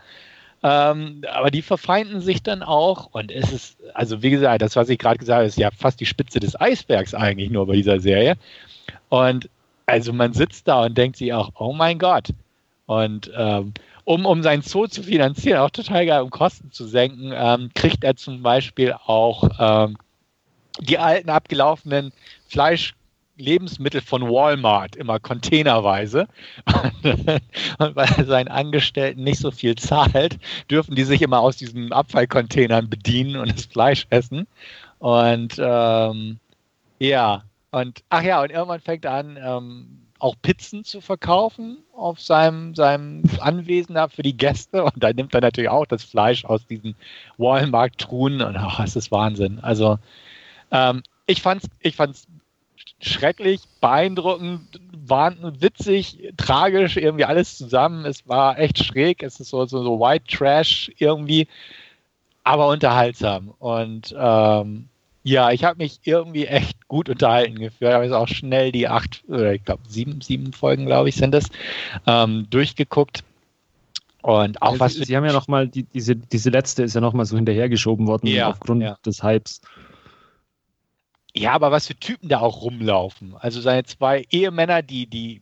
Ähm, aber die verfeinden sich dann auch und es ist, also wie gesagt, das, was ich gerade gesagt habe, ist ja fast die Spitze des Eisbergs eigentlich nur bei dieser Serie. Und also man sitzt da und denkt sich auch, oh mein Gott. Und ähm, um, um sein Zoo zu finanzieren, auch total geil, um Kosten zu senken, ähm, kriegt er zum Beispiel auch ähm, die alten abgelaufenen Fleisch Lebensmittel von Walmart immer containerweise. Und weil er seinen Angestellten nicht so viel zahlt, dürfen die sich immer aus diesen Abfallcontainern bedienen und das Fleisch essen. Und ähm, ja, und ach ja, und irgendwann fängt er an, ähm, auch Pizzen zu verkaufen auf seinem, seinem Anwesen da für die Gäste. Und da nimmt er natürlich auch das Fleisch aus diesen Walmart-Truhen. Und ach, es ist Wahnsinn. Also ähm, ich fand's, ich fand's schrecklich, beeindruckend, wahnsinnig, witzig, tragisch, irgendwie alles zusammen. Es war echt schräg, es ist so, so, so White Trash irgendwie, aber unterhaltsam. Und ähm, ja, ich habe mich irgendwie echt gut unterhalten gefühlt. Ich habe jetzt auch schnell die acht, oder ich glaube sieben, sieben Folgen, glaube ich, sind es, ähm, durchgeguckt. Und auch also, was. Sie haben ja nochmal, die, diese, diese letzte ist ja nochmal so hinterhergeschoben worden ja, aufgrund ja. des Hypes. Ja, aber was für Typen da auch rumlaufen. Also seine zwei Ehemänner, die, die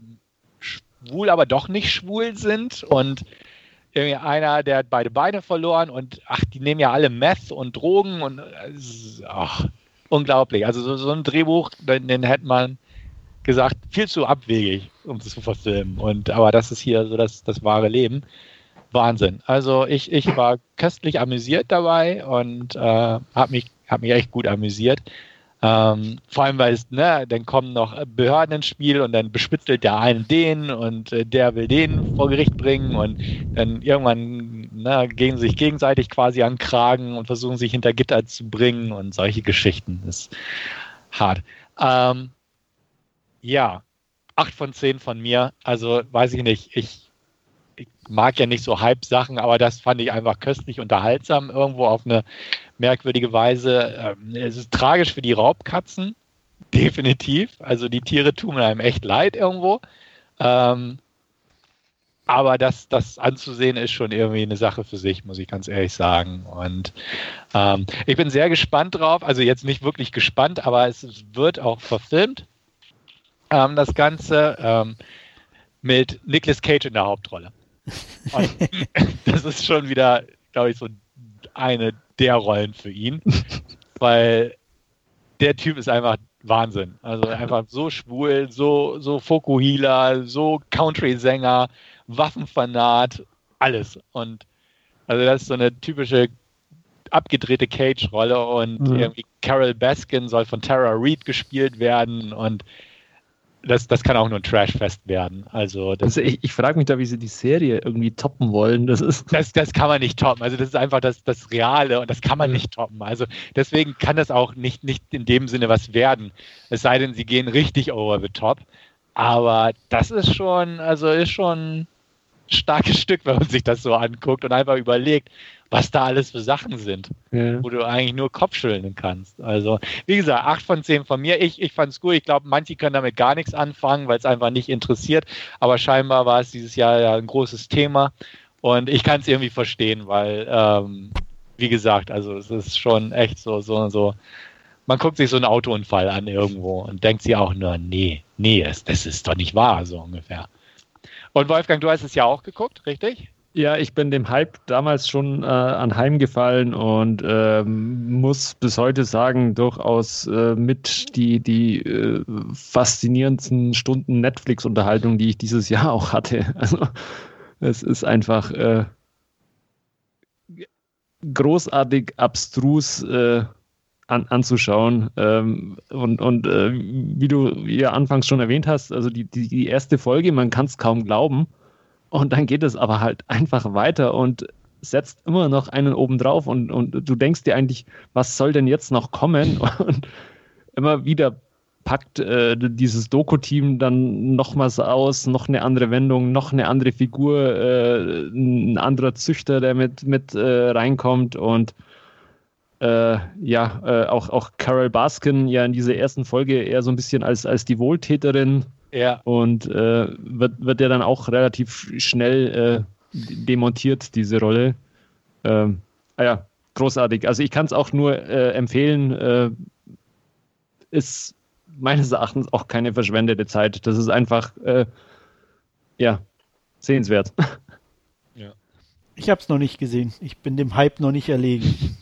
schwul, aber doch nicht schwul sind und irgendwie einer, der hat beide Beine verloren und ach, die nehmen ja alle Meth und Drogen und ach, unglaublich. Also so, so ein Drehbuch, den, den hätte man gesagt, viel zu abwegig, um das zu verfilmen. Und aber das ist hier so das, das wahre Leben. Wahnsinn. Also ich, ich war köstlich amüsiert dabei und äh, habe mich, hab mich echt gut amüsiert. Ähm, vor allem, weil es, ne, dann kommen noch Behörden ins Spiel und dann bespitzelt der einen den und äh, der will den vor Gericht bringen und dann irgendwann ne, gehen sich gegenseitig quasi an Kragen und versuchen sich hinter Gitter zu bringen und solche Geschichten. Das ist hart. Ähm, ja, acht von zehn von mir. Also weiß ich nicht. Ich, ich mag ja nicht so Hype-Sachen, aber das fand ich einfach köstlich unterhaltsam irgendwo auf eine merkwürdige Weise. Ähm, es ist tragisch für die Raubkatzen, definitiv. Also die Tiere tun einem echt leid irgendwo. Ähm, aber das, das anzusehen ist schon irgendwie eine Sache für sich, muss ich ganz ehrlich sagen. Und ähm, ich bin sehr gespannt drauf. Also jetzt nicht wirklich gespannt, aber es wird auch verfilmt. Ähm, das Ganze ähm, mit Nicolas Cage in der Hauptrolle. Und das ist schon wieder, glaube ich, so eine der Rollen für ihn, weil der Typ ist einfach Wahnsinn. Also einfach so schwul, so, so Fokuhila, so Country-Sänger, Waffenfanat, alles. Und also das ist so eine typische abgedrehte Cage-Rolle und mhm. irgendwie Carol Baskin soll von Tara Reid gespielt werden und das, das kann auch nur ein Trashfest werden. Also, also ich, ich frage mich da, wie sie die Serie irgendwie toppen wollen. Das, ist das, das kann man nicht toppen. Also das ist einfach das, das Reale und das kann man nicht toppen. Also deswegen kann das auch nicht, nicht in dem Sinne was werden. Es sei denn, sie gehen richtig over the top. Aber das ist schon, also ist schon ein starkes Stück, wenn man sich das so anguckt und einfach überlegt, was da alles für Sachen sind, ja. wo du eigentlich nur Kopfschütteln kannst. Also, wie gesagt, 8 von 10 von mir. Ich, ich fand es gut. Ich glaube, manche können damit gar nichts anfangen, weil es einfach nicht interessiert. Aber scheinbar war es dieses Jahr ja ein großes Thema. Und ich kann es irgendwie verstehen, weil, ähm, wie gesagt, also es ist schon echt so, so, so. Man guckt sich so einen Autounfall an irgendwo und denkt sich auch nur, nee, nee, das, das ist doch nicht wahr, so ungefähr. Und Wolfgang, du hast es ja auch geguckt, richtig? Ja, ich bin dem Hype damals schon äh, anheimgefallen und ähm, muss bis heute sagen, durchaus äh, mit die, die äh, faszinierendsten Stunden Netflix-Unterhaltung, die ich dieses Jahr auch hatte. Also es ist einfach äh, großartig abstrus äh, an, anzuschauen. Ähm, und und äh, wie du ja anfangs schon erwähnt hast, also die, die, die erste Folge, man kann es kaum glauben und dann geht es aber halt einfach weiter und setzt immer noch einen oben drauf und, und du denkst dir eigentlich, was soll denn jetzt noch kommen? Und immer wieder packt äh, dieses Doku-Team dann nochmals aus, noch eine andere Wendung, noch eine andere Figur, äh, ein anderer Züchter, der mit, mit äh, reinkommt und äh, ja, äh, auch, auch Carol Baskin ja in dieser ersten Folge eher so ein bisschen als, als die Wohltäterin ja. Und äh, wird, wird ja dann auch relativ schnell äh, demontiert, diese Rolle. Ähm, ah ja, großartig. Also ich kann es auch nur äh, empfehlen. Äh, ist meines Erachtens auch keine verschwendete Zeit. Das ist einfach, äh, ja, sehenswert. Ja. Ich habe es noch nicht gesehen. Ich bin dem Hype noch nicht erlegen.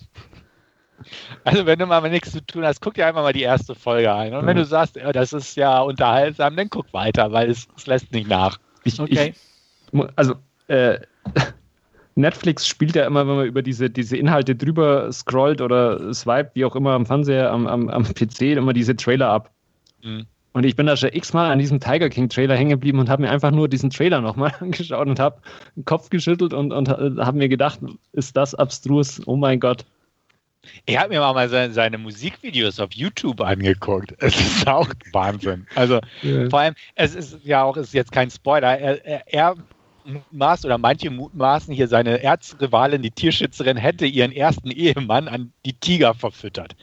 Also wenn du mal nichts zu tun hast, guck dir einfach mal die erste Folge ein. Und wenn du sagst, ja, das ist ja unterhaltsam, dann guck weiter, weil es, es lässt nicht nach. Ich, okay. Ich, also äh, Netflix spielt ja immer, wenn man über diese, diese Inhalte drüber scrollt oder swipe, wie auch immer am Fernseher, am, am, am PC, immer diese Trailer ab. Mhm. Und ich bin da schon x-mal an diesem Tiger King Trailer hängen geblieben und habe mir einfach nur diesen Trailer nochmal angeschaut und habe den Kopf geschüttelt und, und äh, habe mir gedacht, ist das abstrus? Oh mein Gott. Ich habe mir mal seine, seine, Musikvideos auf YouTube angeguckt. Es ist auch Wahnsinn. Also ja. vor allem, es ist ja auch, ist jetzt kein Spoiler, er, er, er mutmaßt oder manche mutmaßen hier, seine Erzrivalin, die Tierschützerin, hätte ihren ersten Ehemann an die Tiger verfüttert.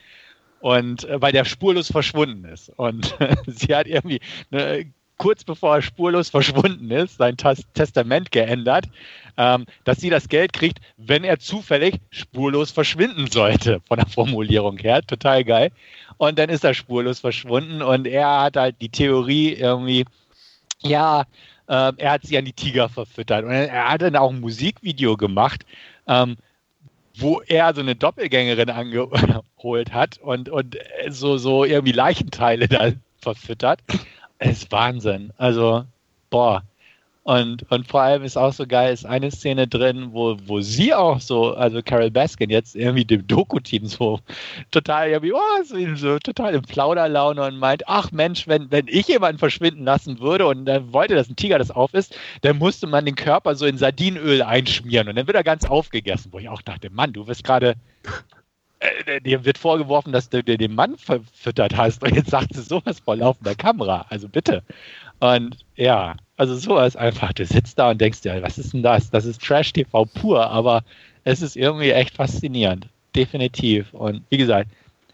Und äh, weil der spurlos verschwunden ist. Und sie hat irgendwie eine kurz bevor er spurlos verschwunden ist, sein Testament geändert, ähm, dass sie das Geld kriegt, wenn er zufällig spurlos verschwinden sollte, von der Formulierung her. Total geil. Und dann ist er spurlos verschwunden und er hat halt die Theorie irgendwie, ja, äh, er hat sie an die Tiger verfüttert. Und er hat dann auch ein Musikvideo gemacht, ähm, wo er so eine Doppelgängerin angeholt hat und, und so, so irgendwie Leichenteile da verfüttert. Es ist Wahnsinn. Also, boah. Und, und vor allem ist auch so geil, ist eine Szene drin, wo, wo sie auch so, also Carol Baskin jetzt irgendwie dem Doku-Team so total irgendwie, oh, so, total im Plauderlaune und meint, ach Mensch, wenn, wenn ich jemanden verschwinden lassen würde und dann wollte, dass ein Tiger das auf ist, dann musste man den Körper so in Sardinöl einschmieren und dann wird er ganz aufgegessen, wo ich auch dachte, Mann, du wirst gerade äh, dir wird vorgeworfen, dass du dir den Mann verfüttert hast und jetzt sagt sie sowas vor laufender Kamera. Also bitte. Und ja, also sowas einfach. Du sitzt da und denkst dir, was ist denn das? Das ist Trash-TV pur, aber es ist irgendwie echt faszinierend. Definitiv. Und wie gesagt,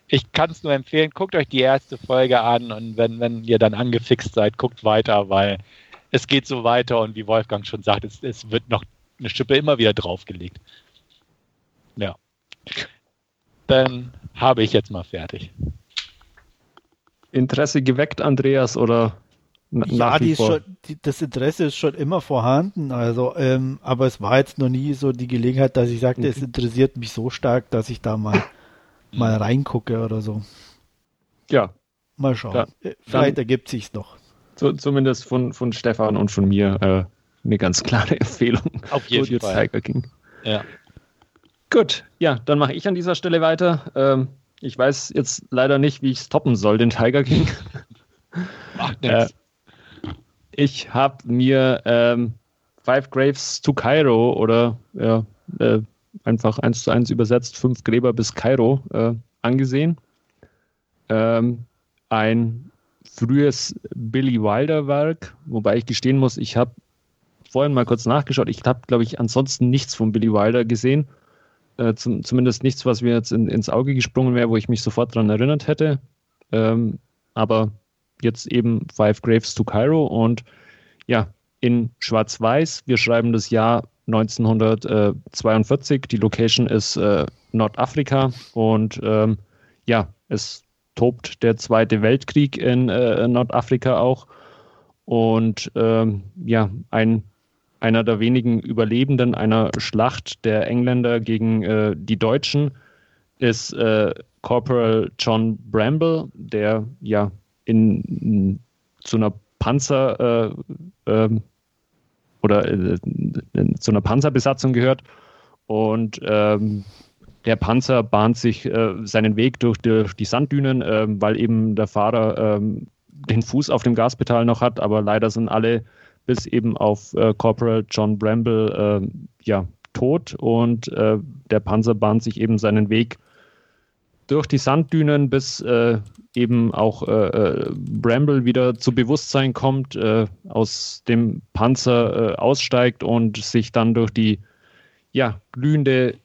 ich kann es nur empfehlen, guckt euch die erste Folge an und wenn, wenn ihr dann angefixt seid, guckt weiter, weil es geht so weiter und wie Wolfgang schon sagt, es, es wird noch eine Schippe immer wieder draufgelegt. Ja dann habe ich jetzt mal fertig. Interesse geweckt, Andreas, oder ja, die schon, die, das Interesse ist schon immer vorhanden, also, ähm, aber es war jetzt noch nie so die Gelegenheit, dass ich sagte, mhm. es interessiert mich so stark, dass ich da mal, mal reingucke oder so. Ja. Mal schauen. Da, Vielleicht ergibt sich's noch. So, zumindest von, von Stefan und von mir äh, eine ganz klare Empfehlung. Auf jeden Fall. Tiger King. Ja. Gut, ja, dann mache ich an dieser Stelle weiter. Ähm, ich weiß jetzt leider nicht, wie ich es toppen soll, den Tiger King. Macht nichts. Äh, ich habe mir ähm, Five Graves to Cairo oder ja, äh, einfach eins zu eins übersetzt, fünf Gräber bis Kairo äh, angesehen. Ähm, ein frühes Billy Wilder Werk, wobei ich gestehen muss, ich habe vorhin mal kurz nachgeschaut. Ich habe, glaube ich, ansonsten nichts von Billy Wilder gesehen. Äh, zum, zumindest nichts, was mir jetzt in, ins Auge gesprungen wäre, wo ich mich sofort daran erinnert hätte. Ähm, aber jetzt eben Five Graves to Cairo und ja, in Schwarz-Weiß. Wir schreiben das Jahr 1942. Die Location ist äh, Nordafrika und ähm, ja, es tobt der Zweite Weltkrieg in äh, Nordafrika auch. Und ähm, ja, ein einer der wenigen Überlebenden einer Schlacht der Engländer gegen äh, die Deutschen ist äh, Corporal John Bramble, der ja in, in zu einer Panzer äh, ähm, oder äh, zu einer Panzerbesatzung gehört und ähm, der Panzer bahnt sich äh, seinen Weg durch die, die Sanddünen, äh, weil eben der Fahrer ähm, den Fuß auf dem Gaspedal noch hat, aber leider sind alle bis eben auf äh, Corporal John Bramble äh, ja, tot. Und äh, der Panzer bahnt sich eben seinen Weg durch die Sanddünen, bis äh, eben auch äh, äh, Bramble wieder zu Bewusstsein kommt, aus dem Panzer aussteigt und sich dann durch die ja, glühende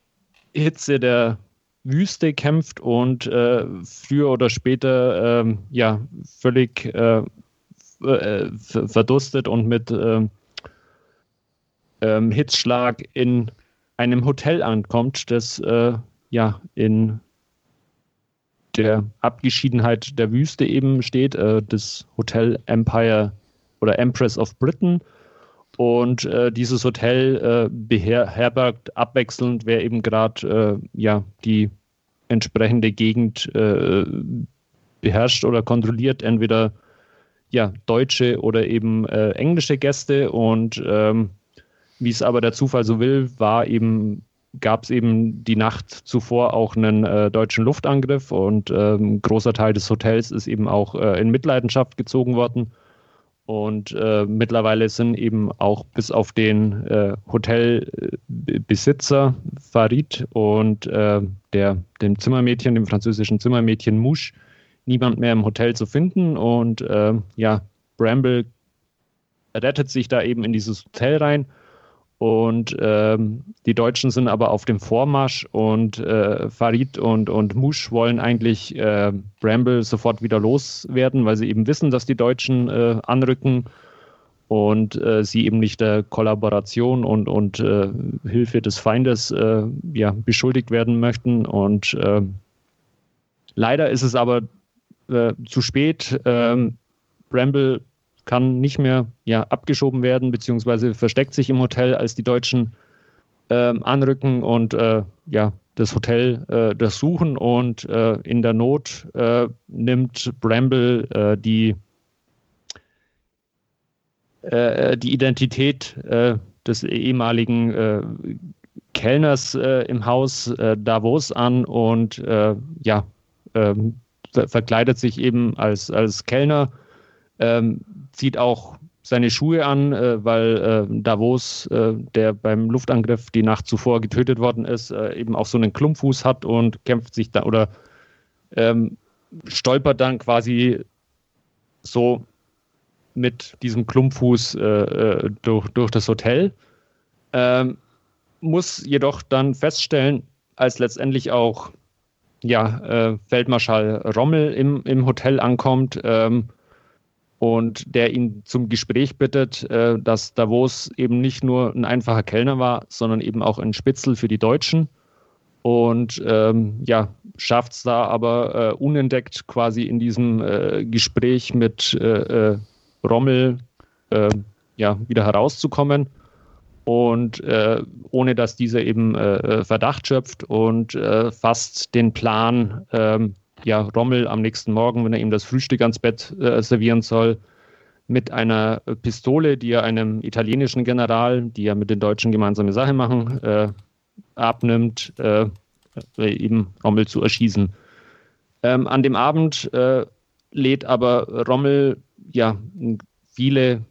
Hitze der Wüste kämpft und äh, früher oder später äh, ja völlig äh, äh, verdurstet und mit ähm, ähm, Hitzschlag in einem Hotel ankommt, das äh, ja in der Abgeschiedenheit der Wüste eben steht, äh, das Hotel Empire oder Empress of Britain. Und äh, dieses Hotel äh, beherbergt abwechselnd, wer eben gerade äh, ja, die entsprechende Gegend äh, beherrscht oder kontrolliert, entweder ja, deutsche oder eben äh, englische Gäste. Und ähm, wie es aber der Zufall so will, war eben, gab es eben die Nacht zuvor auch einen äh, deutschen Luftangriff und ähm, ein großer Teil des Hotels ist eben auch äh, in Mitleidenschaft gezogen worden. Und äh, mittlerweile sind eben auch bis auf den äh, Hotelbesitzer Farid und äh, der, dem Zimmermädchen, dem französischen Zimmermädchen Mouche, niemand mehr im Hotel zu finden. Und äh, ja, Bramble rettet sich da eben in dieses Hotel rein. Und ähm, die Deutschen sind aber auf dem Vormarsch. Und äh, Farid und, und Musch wollen eigentlich äh, Bramble sofort wieder loswerden, weil sie eben wissen, dass die Deutschen äh, anrücken und äh, sie eben nicht der Kollaboration und, und äh, Hilfe des Feindes äh, ja, beschuldigt werden möchten. Und leider ist es aber äh, zu spät. Ähm, Bramble kann nicht mehr ja, abgeschoben werden, beziehungsweise versteckt sich im Hotel, als die Deutschen ähm, anrücken und äh, ja, das Hotel äh, durchsuchen und äh, in der Not äh, nimmt Bramble äh, die, äh, die Identität des ehemaligen Kellners im Haus Davos an und ja, ähm, verkleidet sich eben als, als Kellner, ähm, zieht auch seine Schuhe an, äh, weil äh, Davos, äh, der beim Luftangriff die Nacht zuvor getötet worden ist, äh, eben auch so einen Klumpfuß hat und kämpft sich da oder ähm, stolpert dann quasi so mit diesem Klumpfuß äh, äh, durch, durch das Hotel. Ähm, muss jedoch dann feststellen, als letztendlich auch ja, äh, Feldmarschall Rommel im, im Hotel ankommt ähm, und der ihn zum Gespräch bittet, äh, dass Davos eben nicht nur ein einfacher Kellner war, sondern eben auch ein Spitzel für die Deutschen. Und ähm, ja, schafft es da aber äh, unentdeckt quasi in diesem äh, Gespräch mit äh, äh, Rommel äh, ja, wieder herauszukommen und äh, ohne dass dieser eben äh, Verdacht schöpft und äh, fasst den Plan, ähm, ja, Rommel am nächsten Morgen, wenn er ihm das Frühstück ans Bett äh, servieren soll, mit einer Pistole, die er einem italienischen General, die ja mit den Deutschen gemeinsame Sache machen, äh, abnimmt, äh, eben Rommel zu erschießen. Ähm, an dem Abend äh, lädt aber Rommel ja viele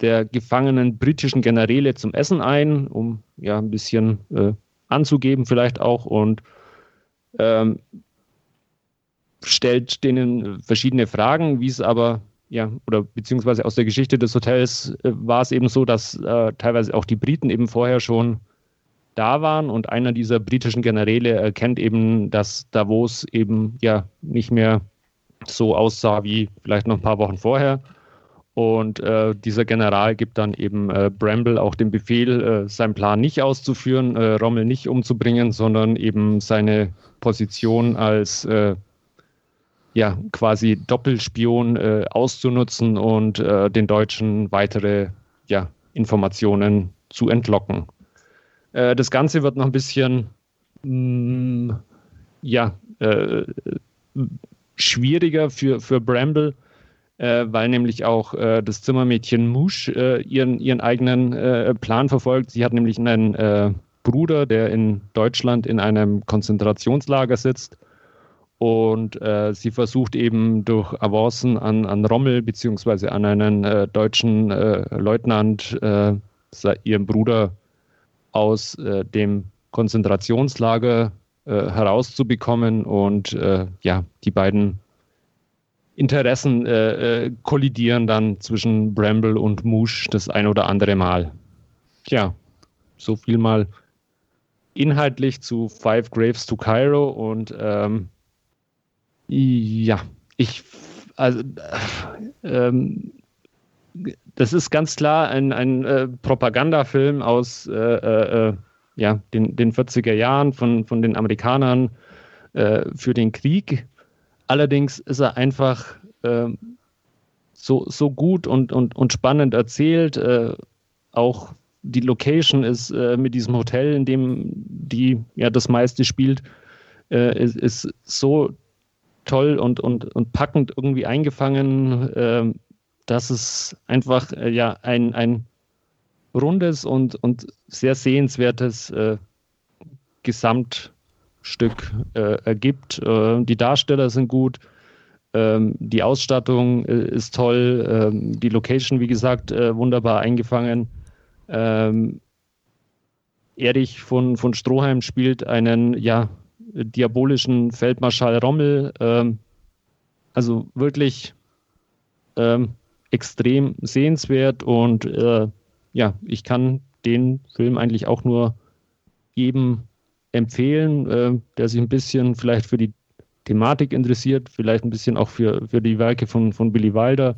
der gefangenen britischen Generäle zum Essen ein, um ja ein bisschen äh, anzugeben vielleicht auch und ähm, stellt denen verschiedene Fragen, wie es aber ja, oder beziehungsweise aus der Geschichte des Hotels äh, war es eben so, dass äh, teilweise auch die Briten eben vorher schon da waren und einer dieser britischen Generäle erkennt eben, dass Davos eben ja nicht mehr so aussah wie vielleicht noch ein paar Wochen vorher. Und äh, dieser General gibt dann eben äh, Bramble auch den Befehl, äh, seinen Plan nicht auszuführen, äh, Rommel nicht umzubringen, sondern eben seine Position als äh, ja, quasi Doppelspion äh, auszunutzen und den Deutschen weitere ja, Informationen zu entlocken. Das Ganze wird noch ein bisschen mh, mm, ja, schwieriger für, für Bramble, äh, weil nämlich auch äh, das Zimmermädchen Mouche ihren, ihren eigenen Plan verfolgt. Sie hat nämlich einen Bruder, der in Deutschland in einem Konzentrationslager sitzt und äh, sie versucht eben durch Avancen an, an Rommel beziehungsweise an einen äh, deutschen äh, Leutnant äh, ihren Bruder aus äh, dem Konzentrationslager äh, herauszubekommen und ja, die beiden Interessen kollidieren dann zwischen Bramble und Moosh das ein oder andere Mal. Tja, so viel mal inhaltlich zu Five Graves to Cairo und ähm, ja, ich, also, ähm, das ist ganz klar ein, ein äh, Propagandafilm aus äh, äh, äh ja, den, den 40er Jahren von, von den Amerikanern äh, für den Krieg. Allerdings ist er einfach ähm, so, so gut und, und, und spannend erzählt. Äh, auch die Location ist mit diesem Hotel, in dem die ja das meiste spielt, ist, ist so toll und, und, und packend irgendwie eingefangen, äh, dass es einfach äh, ja ein, ein rundes und, und sehr sehenswertes äh, Gesamtstück äh, ergibt. Äh, die Darsteller sind gut, ähm, die Ausstattung äh, ist toll, ähm, die Location, wie gesagt, wunderbar eingefangen. Ähm, Erich von, von Stroheim spielt einen ja diabolischen Feldmarschall Rommel. Ähm, also wirklich ähm, extrem sehenswert und äh, ja, ich kann den Film eigentlich auch nur jedem empfehlen, äh, der sich ein bisschen vielleicht für die Thematik interessiert, vielleicht ein bisschen auch für, für die Werke von, von Billy Wilder.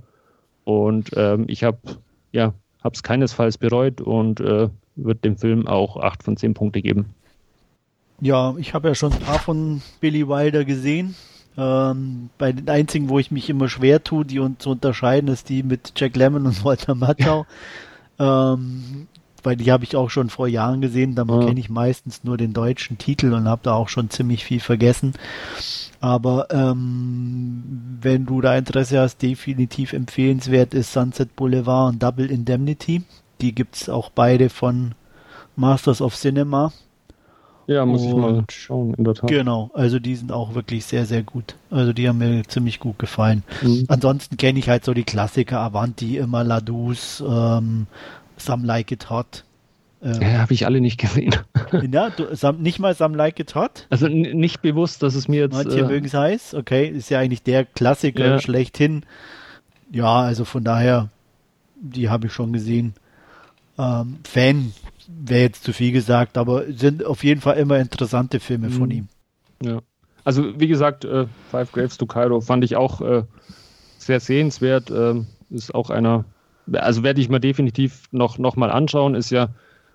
Und ähm, ich habe ja, es keinesfalls bereut und äh, würde dem Film auch 8 von 10 Punkte geben. Ja, ich habe ja schon ein paar von Billy Wilder gesehen. Ähm, bei den einzigen, wo ich mich immer schwer tue, die zu unterscheiden, ist die mit Jack Lemmon und Walter Matthau. ähm, weil die habe ich auch schon vor Jahren gesehen. Da ja. kenne ich meistens nur den deutschen Titel und habe da auch schon ziemlich viel vergessen. Aber ähm, wenn du da Interesse hast, definitiv empfehlenswert ist Sunset Boulevard und Double Indemnity. Die gibt es auch beide von Masters of Cinema. Ja, muss und, ich mal schauen, in der Tat. Genau, also die sind auch wirklich sehr, sehr gut. Also die haben mir ziemlich gut gefallen. Mhm. Ansonsten kenne ich halt so die Klassiker, Avanti, immer Ladus, ähm, Some Like It Hot. Ähm, ja, habe ich alle nicht gesehen. ja, du, Sam, nicht mal Some Like It Hot? Also nicht bewusst, dass es mir jetzt... Manche äh, mögen es heiß, okay, ist ja eigentlich der Klassiker ja. schlechthin. Ja, also von daher, die habe ich schon gesehen. Ähm, Fan wäre jetzt zu viel gesagt, aber sind auf jeden Fall immer interessante Filme mhm. von ihm. Ja. Also wie gesagt, äh, Five Graves to Cairo fand ich auch äh, sehr sehenswert. Äh, ist auch einer, also werde ich mir definitiv noch, noch mal anschauen, ist ja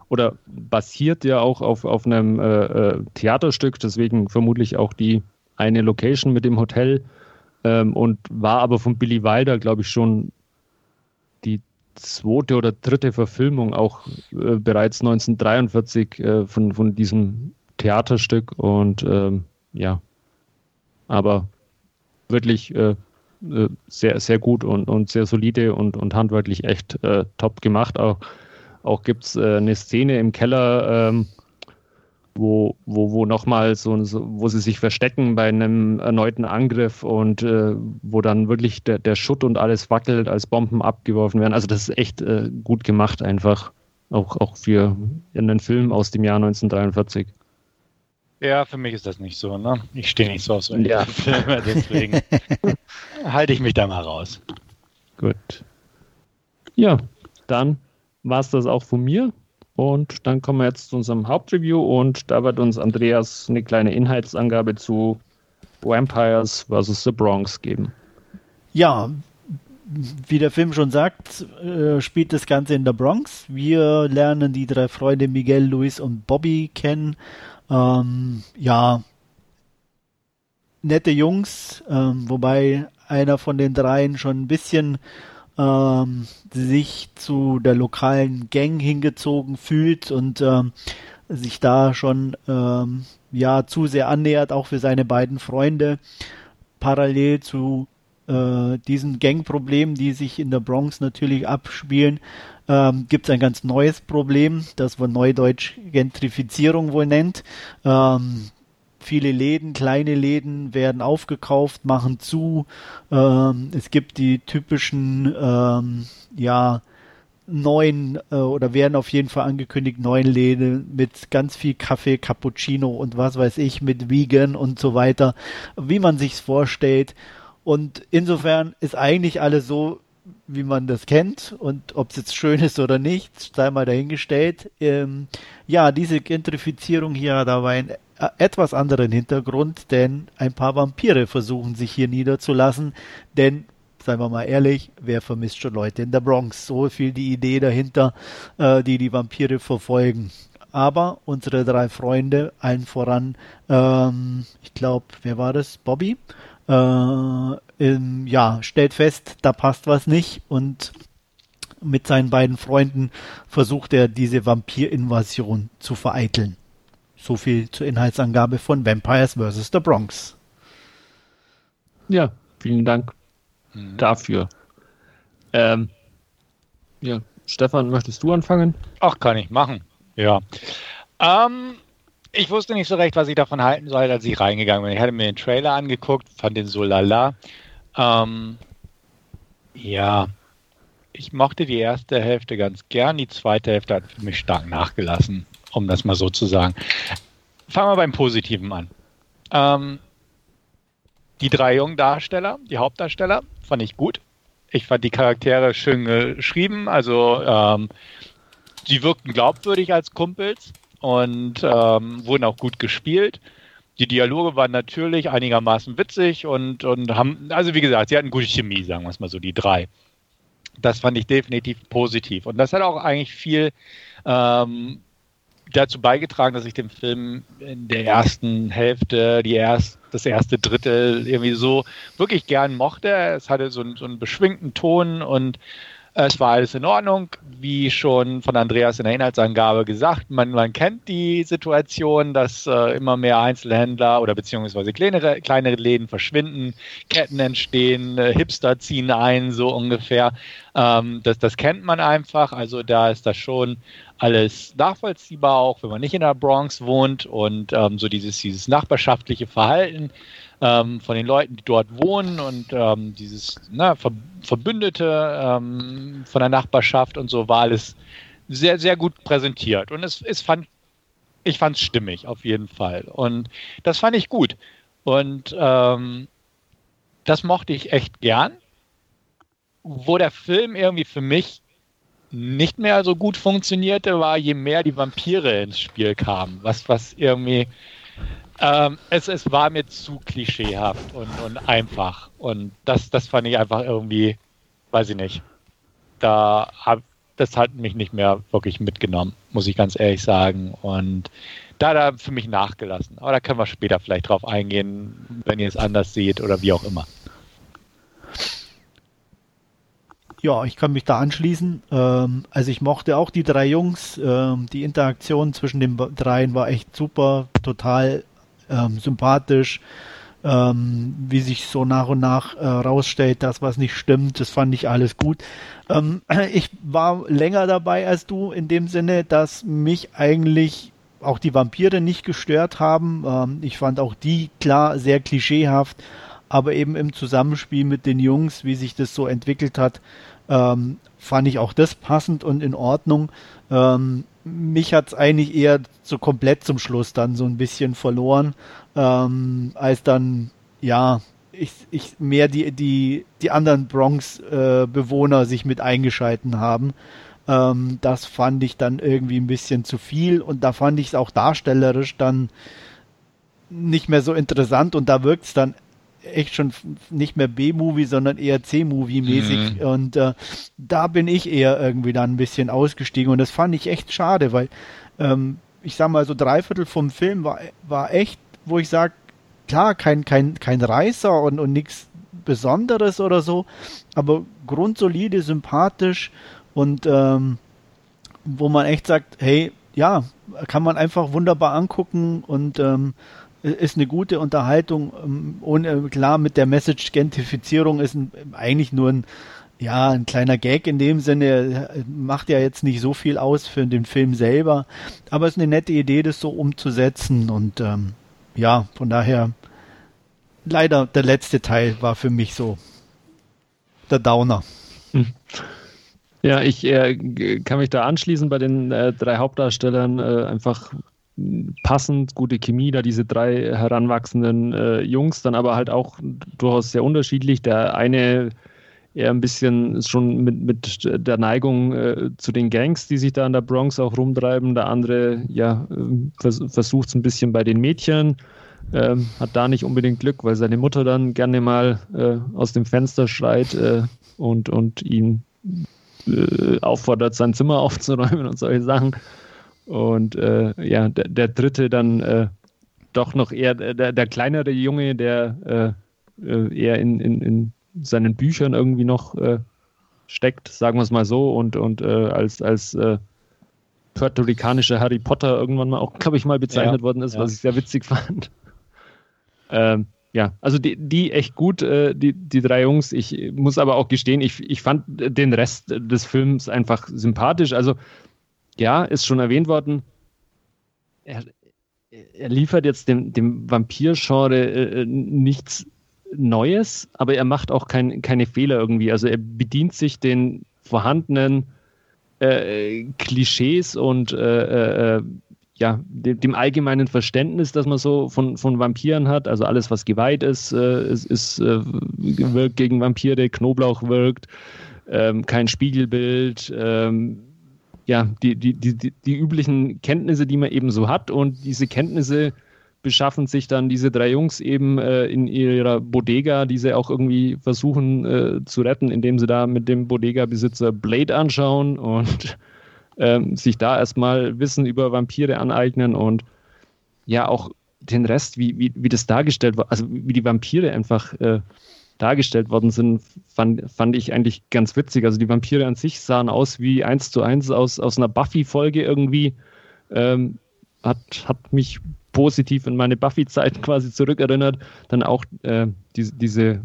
oder basiert ja auch auf, auf einem äh, äh, Theaterstück, deswegen vermutlich auch die eine Location mit dem Hotel. Ähm, und war aber von Billy Wilder, glaube ich, schon die zweite oder dritte Verfilmung auch äh, bereits 1943 äh, von, von diesem Theaterstück. Und ähm, ja, aber wirklich äh, sehr, sehr gut und, und sehr solide und, und handwerklich echt äh, top gemacht. Auch, auch gibt es äh, eine Szene im Keller, ähm, wo, wo, wo nochmal so, so, wo sie sich verstecken bei einem erneuten Angriff und äh, wo dann wirklich der, der Schutt und alles wackelt, als Bomben abgeworfen werden. Also das ist echt äh, gut gemacht einfach. Auch, auch für einen Film aus dem Jahr 1943. Ja, für mich ist das nicht so, ne? Ich stehe nicht so auf so ja. Filme, deswegen halte ich mich da mal raus. Gut. Ja, dann war es das auch von mir. Und dann kommen wir jetzt zu unserem Hauptreview und da wird uns Andreas eine kleine Inhaltsangabe zu Vampires vs. The Bronx geben. Ja, wie der Film schon sagt, äh, spielt das Ganze in der Bronx. Wir lernen die drei Freunde Miguel, Luis und Bobby kennen. Ähm, ja, nette Jungs, ähm, wobei einer von den dreien schon ein bisschen ähm, sich zu der lokalen Gang hingezogen fühlt und ähm, sich da schon ähm, ja zu sehr annähert, auch für seine beiden Freunde, parallel zu äh, diesen Gangproblemen, die sich in der Bronx natürlich abspielen, ähm, gibt es ein ganz neues Problem, das man neudeutsch Gentrifizierung wohl nennt. Ähm, viele Läden, kleine Läden werden aufgekauft, machen zu. Ähm, es gibt die typischen, ähm, ja, neuen äh, oder werden auf jeden Fall angekündigt neuen Läden mit ganz viel Kaffee, Cappuccino und was weiß ich mit Vegan und so weiter, wie man sich's vorstellt. Und insofern ist eigentlich alles so, wie man das kennt und ob es jetzt schön ist oder nicht, sei mal dahingestellt. Ähm, ja, diese Gentrifizierung hier hat aber einen äh, etwas anderen Hintergrund, denn ein paar Vampire versuchen sich hier niederzulassen, denn seien wir mal ehrlich, wer vermisst schon Leute in der Bronx? So viel die Idee dahinter, äh, die die Vampire verfolgen. Aber unsere drei Freunde, allen voran, ähm, ich glaube, wer war das? Bobby? Äh, ähm, ja, stellt fest, da passt was nicht und mit seinen beiden Freunden versucht er diese Vampirinvasion zu vereiteln. So viel zur Inhaltsangabe von Vampires vs. The Bronx. Ja, vielen Dank mhm. dafür. Ähm, ja, Stefan, möchtest du anfangen? Ach, kann ich machen. Ja. Ähm, ich wusste nicht so recht, was ich davon halten soll, als ich reingegangen bin. Ich hatte mir den Trailer angeguckt, fand den so lala. Ähm, ja, ich mochte die erste Hälfte ganz gern. Die zweite Hälfte hat für mich stark nachgelassen, um das mal so zu sagen. Fangen wir beim Positiven an. Ähm, die drei jungen Darsteller, die Hauptdarsteller, fand ich gut. Ich fand die Charaktere schön geschrieben. Also, ähm, sie wirkten glaubwürdig als Kumpels und ähm, wurden auch gut gespielt. Die Dialoge waren natürlich einigermaßen witzig und, und haben, also wie gesagt, sie hatten gute Chemie, sagen wir es mal so, die drei. Das fand ich definitiv positiv. Und das hat auch eigentlich viel ähm, dazu beigetragen, dass ich den Film in der ersten Hälfte, die erst, das erste Drittel irgendwie so wirklich gern mochte. Es hatte so, so einen beschwingten Ton und es war alles in Ordnung, wie schon von Andreas in der Inhaltsangabe gesagt. Man, man kennt die Situation, dass äh, immer mehr Einzelhändler oder beziehungsweise kleinere, kleinere Läden verschwinden, Ketten entstehen, äh, Hipster ziehen ein, so ungefähr. Ähm, das, das kennt man einfach. Also da ist das schon alles nachvollziehbar, auch wenn man nicht in der Bronx wohnt und ähm, so dieses, dieses nachbarschaftliche Verhalten ähm, von den Leuten, die dort wohnen und ähm, dieses na, Ver Verbündete ähm, von der Nachbarschaft und so war alles sehr, sehr gut präsentiert. Und es, es fand, ich fand es stimmig, auf jeden Fall. Und das fand ich gut. Und ähm, das mochte ich echt gern. Wo der Film irgendwie für mich nicht mehr so gut funktionierte, war, je mehr die Vampire ins Spiel kamen. Was, was irgendwie ähm, es, es war mir zu klischeehaft und, und einfach. Und das, das fand ich einfach irgendwie, weiß ich nicht. Da hab, das hat mich nicht mehr wirklich mitgenommen, muss ich ganz ehrlich sagen. Und da hat er für mich nachgelassen. Aber da können wir später vielleicht drauf eingehen, wenn ihr es anders seht oder wie auch immer. Ja, ich kann mich da anschließen. Ähm, also ich mochte auch die drei Jungs. Ähm, die Interaktion zwischen den dreien war echt super, total ähm, sympathisch. Ähm, wie sich so nach und nach äh, rausstellt, dass was nicht stimmt, das fand ich alles gut. Ähm, ich war länger dabei als du in dem Sinne, dass mich eigentlich auch die Vampire nicht gestört haben. Ähm, ich fand auch die klar sehr klischeehaft, aber eben im Zusammenspiel mit den Jungs, wie sich das so entwickelt hat, ähm, fand ich auch das passend und in Ordnung. Ähm, mich hat es eigentlich eher so komplett zum Schluss dann so ein bisschen verloren, ähm, als dann, ja, ich, ich mehr die, die, die anderen Bronx-Bewohner äh, sich mit eingeschalten haben. Ähm, das fand ich dann irgendwie ein bisschen zu viel und da fand ich es auch darstellerisch dann nicht mehr so interessant und da wirkt es dann echt schon nicht mehr B-Movie, sondern eher C-Movie-mäßig. Mhm. Und äh, da bin ich eher irgendwie dann ein bisschen ausgestiegen. Und das fand ich echt schade, weil ähm, ich sag mal, so dreiviertel vom Film war, war echt, wo ich sage, klar, kein, kein, kein Reißer und, und nichts Besonderes oder so, aber grundsolide, sympathisch und ähm, wo man echt sagt, hey, ja, kann man einfach wunderbar angucken und ähm, ist eine gute Unterhaltung. Ähm, ohne, klar, mit der Message-Gentrifizierung ist eigentlich nur ein, ja, ein kleiner Gag in dem Sinne. Macht ja jetzt nicht so viel aus für den Film selber. Aber es ist eine nette Idee, das so umzusetzen. Und ähm, ja, von daher, leider der letzte Teil war für mich so der Downer. Hm. Ja, ich äh, kann mich da anschließen bei den äh, drei Hauptdarstellern. Äh, einfach passend, gute Chemie, da diese drei heranwachsenden äh, Jungs, dann aber halt auch durchaus sehr unterschiedlich. Der eine eher ein bisschen schon mit, mit der Neigung äh, zu den Gangs, die sich da in der Bronx auch rumtreiben. Der andere, ja, vers versucht es ein bisschen bei den Mädchen, äh, hat da nicht unbedingt Glück, weil seine Mutter dann gerne mal äh, aus dem Fenster schreit äh, und, und ihn äh, auffordert, sein Zimmer aufzuräumen und solche Sachen. Und äh, ja, der, der, dritte dann äh, doch noch eher der, der kleinere Junge, der äh, äh eher in, in, in, seinen Büchern irgendwie noch äh, steckt, sagen wir es mal so, und, und äh, als, als puerto-ricanischer Harry Potter irgendwann mal auch, glaube ich, mal bezeichnet ja, worden ist, ja. was ich sehr witzig fand. Ähm, ja, also die, die echt gut, die, die drei Jungs. Ich muss aber auch gestehen, ich, ich fand den Rest des Films einfach sympathisch. Also ja, ist schon erwähnt worden, er, er liefert jetzt dem, dem Vampir-Genre äh, nichts Neues, aber er macht auch kein, keine Fehler irgendwie. Also er bedient sich den vorhandenen äh, Klischees und äh, äh ja, dem, dem, allgemeinen Verständnis, das man so von, von Vampiren hat. Also alles, was geweiht ist, äh, ist, ist äh, wirkt gegen Vampire, Knoblauch wirkt, ähm, kein Spiegelbild, ähm, ja, die, die, die, die üblichen Kenntnisse, die man eben so hat. Und diese Kenntnisse beschaffen sich dann diese drei Jungs eben äh, in ihrer Bodega, die sie auch irgendwie versuchen äh, zu retten, indem sie da mit dem Bodega-Besitzer Blade anschauen und ähm, sich da erstmal Wissen über Vampire aneignen und ja auch den Rest, wie, wie, wie das dargestellt wird, also wie die Vampire einfach äh, dargestellt worden sind, fand, fand ich eigentlich ganz witzig. Also die Vampire an sich sahen aus wie eins zu eins aus, aus einer Buffy-Folge irgendwie. Ähm, hat, hat mich positiv in meine Buffy-Zeiten quasi zurückerinnert. Dann auch äh, diese, diese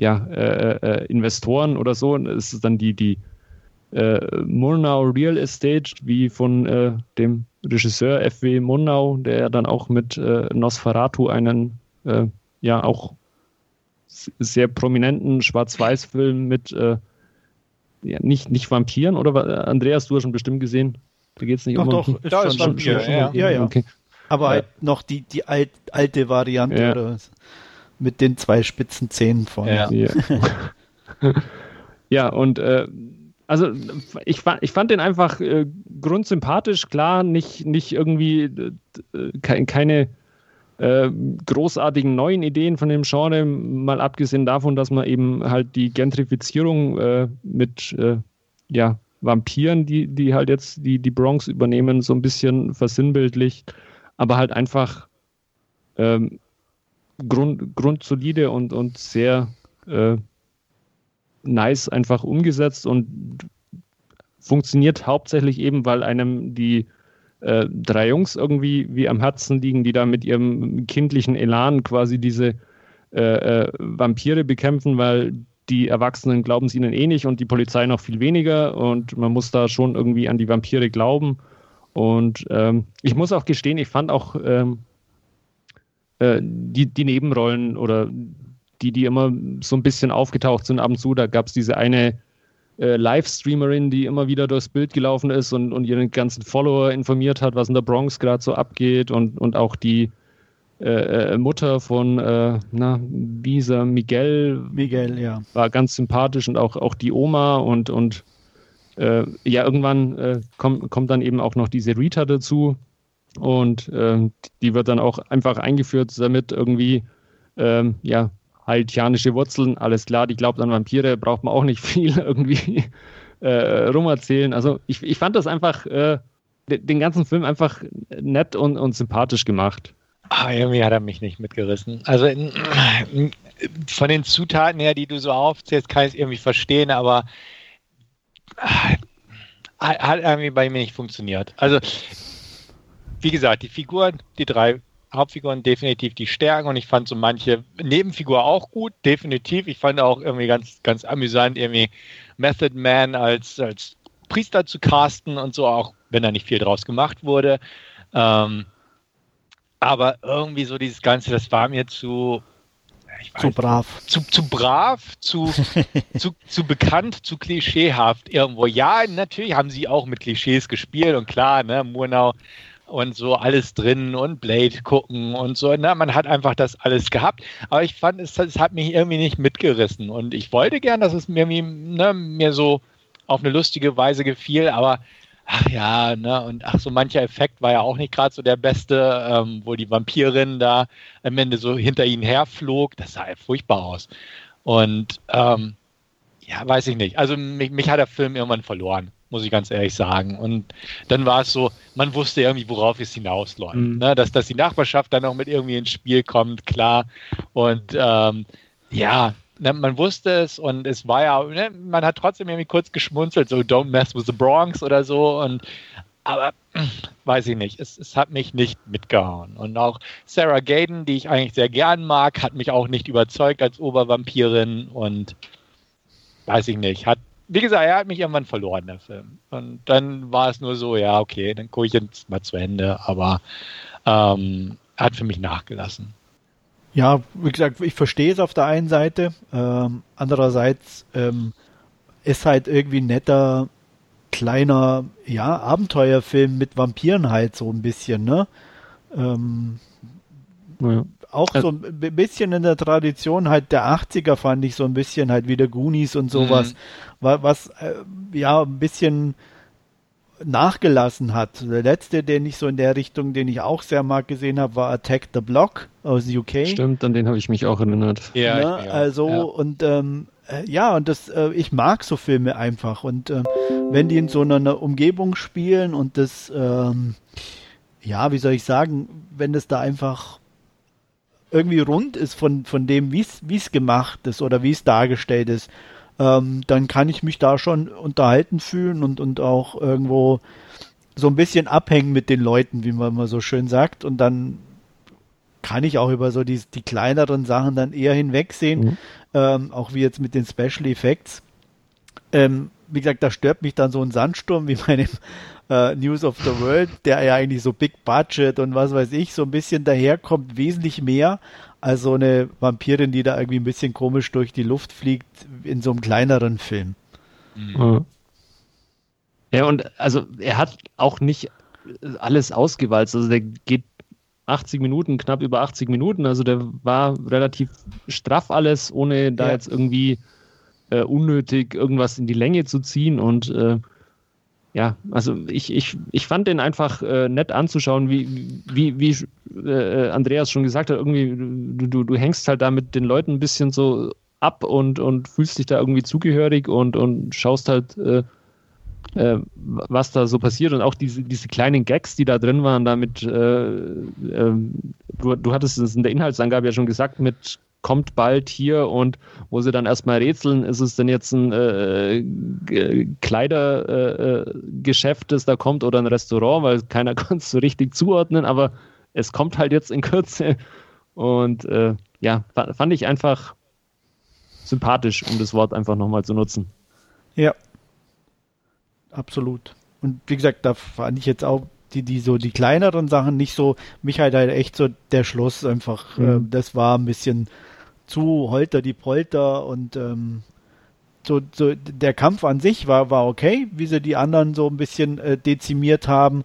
ja, äh, äh, Investoren oder so. Es ist dann die, die äh, Murnau Real Estate, wie von äh, dem Regisseur F.W. Murnau, der dann auch mit äh, Nosferatu einen äh, ja auch sehr prominenten Schwarz-Weiß-Film mit äh, ja, nicht, nicht Vampiren oder Andreas, du hast schon bestimmt gesehen. Da geht es nicht doch, um Doch, ist da schon, ist Vampir, schon, ja. ja, ja. Okay. Aber halt noch die, die alt, alte Variante ja. oder was? mit den zwei spitzen Zähnen vorne. Ja, ja. ja und äh, also ich, ich fand den einfach äh, grundsympathisch, klar, nicht, nicht irgendwie äh, keine äh, großartigen neuen Ideen von dem Genre, mal abgesehen davon, dass man eben halt die Gentrifizierung äh, mit äh, ja, Vampiren, die, die halt jetzt die, die Bronx übernehmen, so ein bisschen versinnbildlicht, aber halt einfach ähm, grund, grundsolide und, und sehr äh, nice einfach umgesetzt und funktioniert hauptsächlich eben, weil einem die äh, drei Jungs irgendwie wie am Herzen liegen, die da mit ihrem kindlichen Elan quasi diese äh, äh, Vampire bekämpfen, weil die Erwachsenen glauben es ihnen eh nicht und die Polizei noch viel weniger und man muss da schon irgendwie an die Vampire glauben. Und ähm, ich muss auch gestehen, ich fand auch ähm, äh, die, die Nebenrollen oder die, die immer so ein bisschen aufgetaucht sind ab und zu, da gab es diese eine äh, Livestreamerin, die immer wieder durchs Bild gelaufen ist und, und ihren ganzen Follower informiert hat, was in der Bronx gerade so abgeht und, und auch die äh, äh Mutter von äh, na, Bisa Miguel, Miguel ja. war ganz sympathisch und auch, auch die Oma und, und äh, ja, irgendwann äh, kommt, kommt dann eben auch noch diese Rita dazu und äh, die wird dann auch einfach eingeführt, damit irgendwie ähm, ja, haitianische Wurzeln, alles klar, die glaubt an Vampire, braucht man auch nicht viel irgendwie äh, rumerzählen. Also ich, ich fand das einfach, äh, den ganzen Film einfach nett und, und sympathisch gemacht. Ah, irgendwie hat er mich nicht mitgerissen. Also in, von den Zutaten her, die du so aufzählst, kann ich es irgendwie verstehen, aber äh, hat irgendwie bei mir nicht funktioniert. Also, wie gesagt, die Figuren, die drei Hauptfiguren definitiv die Stärken und ich fand so manche Nebenfigur auch gut, definitiv. Ich fand auch irgendwie ganz, ganz amüsant, irgendwie Method Man als, als Priester zu casten und so, auch wenn da nicht viel draus gemacht wurde. Ähm, aber irgendwie so dieses Ganze, das war mir zu. Weiß, zu brav. Zu, zu brav, zu, zu, zu bekannt, zu klischeehaft irgendwo. Ja, natürlich haben sie auch mit Klischees gespielt und klar, ne, Murnau und so alles drin und Blade gucken und so. Na, man hat einfach das alles gehabt. Aber ich fand, es, es hat mich irgendwie nicht mitgerissen. Und ich wollte gern, dass es mir, ne, mir so auf eine lustige Weise gefiel, aber ach ja, ne, und ach, so mancher Effekt war ja auch nicht gerade so der beste, ähm, wo die Vampirin da am Ende so hinter ihnen herflog. Das sah ja furchtbar aus. Und ähm, ja, weiß ich nicht. Also mich, mich hat der Film irgendwann verloren muss ich ganz ehrlich sagen. Und dann war es so, man wusste irgendwie, worauf es hinausläuft. Mhm. Ne? Dass, dass die Nachbarschaft dann auch mit irgendwie ins Spiel kommt, klar. Und ähm, ja, ne, man wusste es und es war ja, ne, man hat trotzdem irgendwie kurz geschmunzelt, so don't mess with the Bronx oder so. Und aber weiß ich nicht, es, es hat mich nicht mitgehauen. Und auch Sarah Gaden, die ich eigentlich sehr gern mag, hat mich auch nicht überzeugt als Obervampirin und weiß ich nicht, hat wie gesagt, er hat mich irgendwann verloren, der Film. Und dann war es nur so, ja, okay, dann gucke ich jetzt mal zu Ende, aber ähm, er hat für mich nachgelassen. Ja, wie gesagt, ich verstehe es auf der einen Seite. Ähm, andererseits ähm, ist halt irgendwie netter, kleiner, ja, Abenteuerfilm mit Vampiren halt so ein bisschen, ne? Ähm, ja auch so ein bisschen in der Tradition halt der 80er fand ich so ein bisschen halt wieder Goonies und sowas, mhm. Was äh, ja ein bisschen nachgelassen hat. Der letzte, den ich so in der Richtung, den ich auch sehr mag gesehen habe, war Attack the Block aus UK. Stimmt, an den habe ich mich auch erinnert. Ja, ja ne, also ja. und ähm, äh, ja, und das, äh, ich mag so Filme einfach. Und äh, wenn die in so einer Umgebung spielen und das, ähm, ja, wie soll ich sagen, wenn das da einfach irgendwie rund ist von, von dem, wie es gemacht ist oder wie es dargestellt ist, ähm, dann kann ich mich da schon unterhalten fühlen und, und auch irgendwo so ein bisschen abhängen mit den Leuten, wie man mal so schön sagt. Und dann kann ich auch über so die, die kleineren Sachen dann eher hinwegsehen, mhm. ähm, auch wie jetzt mit den Special Effects. Ähm, wie gesagt, da stört mich dann so ein Sandsturm wie bei dem äh, News of the World, der ja eigentlich so Big Budget und was weiß ich, so ein bisschen daherkommt, wesentlich mehr als so eine Vampirin, die da irgendwie ein bisschen komisch durch die Luft fliegt in so einem kleineren Film. Mhm. Ja, und also er hat auch nicht alles ausgewalzt. Also der geht 80 Minuten, knapp über 80 Minuten. Also der war relativ straff alles, ohne da ja. jetzt irgendwie äh, unnötig irgendwas in die Länge zu ziehen. Und äh, ja, also ich, ich, ich fand den einfach äh, nett anzuschauen, wie, wie, wie äh, Andreas schon gesagt hat, irgendwie, du, du, du hängst halt da mit den Leuten ein bisschen so ab und, und fühlst dich da irgendwie zugehörig und, und schaust halt, äh, äh was da so passiert. Und auch diese, diese kleinen Gags, die da drin waren, damit, äh, ähm, du, du hattest es in der Inhaltsangabe ja schon gesagt, mit kommt bald hier und wo sie dann erstmal rätseln, ist es denn jetzt ein äh, Kleidergeschäft, äh, das da kommt oder ein Restaurant, weil keiner kann es so richtig zuordnen, aber es kommt halt jetzt in Kürze. Und äh, ja, fand ich einfach sympathisch, um das Wort einfach nochmal zu nutzen. Ja, absolut. Und wie gesagt, da fand ich jetzt auch die, die so die kleineren Sachen nicht so, mich halt halt echt so der Schluss einfach, mhm. äh, das war ein bisschen zu holter die Polter und ähm, so, so der Kampf an sich war, war okay, wie sie die anderen so ein bisschen äh, dezimiert haben,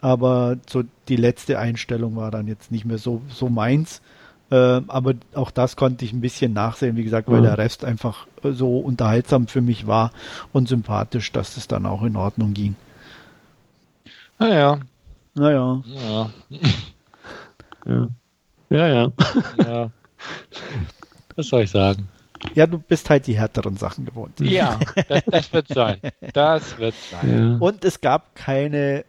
aber so die letzte Einstellung war dann jetzt nicht mehr so, so meins. Äh, aber auch das konnte ich ein bisschen nachsehen, wie gesagt, weil mhm. der Rest einfach äh, so unterhaltsam für mich war und sympathisch, dass es dann auch in Ordnung ging. Naja. Naja. Ja. ja. Ja, ja. ja. Was soll ich sagen? Ja, du bist halt die härteren Sachen gewohnt. Ja, das, das wird sein. Das wird sein. Ja. Und es gab keine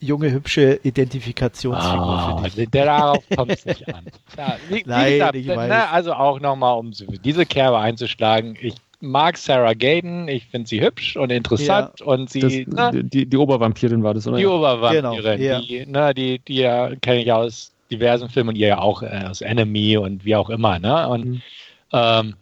junge, hübsche Identifikationsfigur oh, für dich. Darauf kommt es nicht an. Ja, wie, Nein, wie gesagt, ich weiß. Ne, also auch nochmal, um diese Kerbe einzuschlagen, ich mag Sarah Gaden, ich finde sie hübsch und interessant ja, und sie. Das, ne, die, die Obervampirin war das, oder? Die Obervampirin, genau, ja. die, ne, die, die ja, kenne ich aus diversen Filmen und ihr ja auch äh, aus Enemy und wie auch immer, ne? Und mhm. ähm,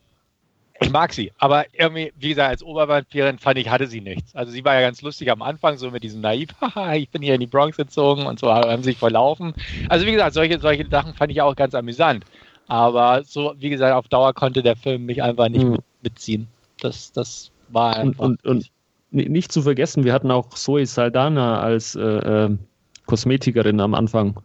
ich mag sie, aber irgendwie, wie gesagt, als Obervampirin fand ich, hatte sie nichts. Also sie war ja ganz lustig am Anfang, so mit diesem Naiv, haha, ich bin hier in die Bronx gezogen und so haben sich verlaufen. Also wie gesagt, solche, solche Sachen fand ich auch ganz amüsant. Aber so, wie gesagt, auf Dauer konnte der Film mich einfach nicht mhm. Mitziehen. Das, das war einfach. Und, und, und, nicht zu vergessen, wir hatten auch Zoe Saldana als äh, äh, Kosmetikerin am Anfang.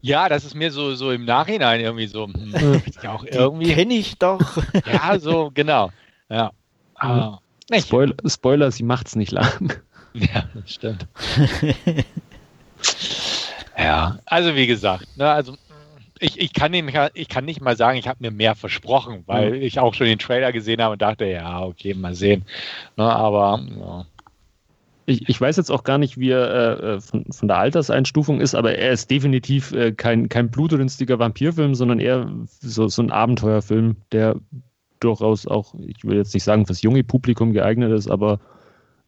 Ja, das ist mir so, so im Nachhinein irgendwie so. Hm, ja auch irgendwie. Kenne ich doch. ja, so, genau. Ja. Aber, ah, Spoiler, Spoiler, sie macht's nicht lang. Ja, das stimmt. ja, also wie gesagt, ne, also ich, ich, kann nicht, ich kann nicht mal sagen, ich habe mir mehr versprochen, weil mhm. ich auch schon den Trailer gesehen habe und dachte, ja, okay, mal sehen. Ne, aber ja ich, ich weiß jetzt auch gar nicht, wie er äh, von, von, der Alterseinstufung ist, aber er ist definitiv äh, kein, kein blutrünstiger Vampirfilm, sondern eher so, so ein Abenteuerfilm, der durchaus auch, ich will jetzt nicht sagen, fürs junge Publikum geeignet ist, aber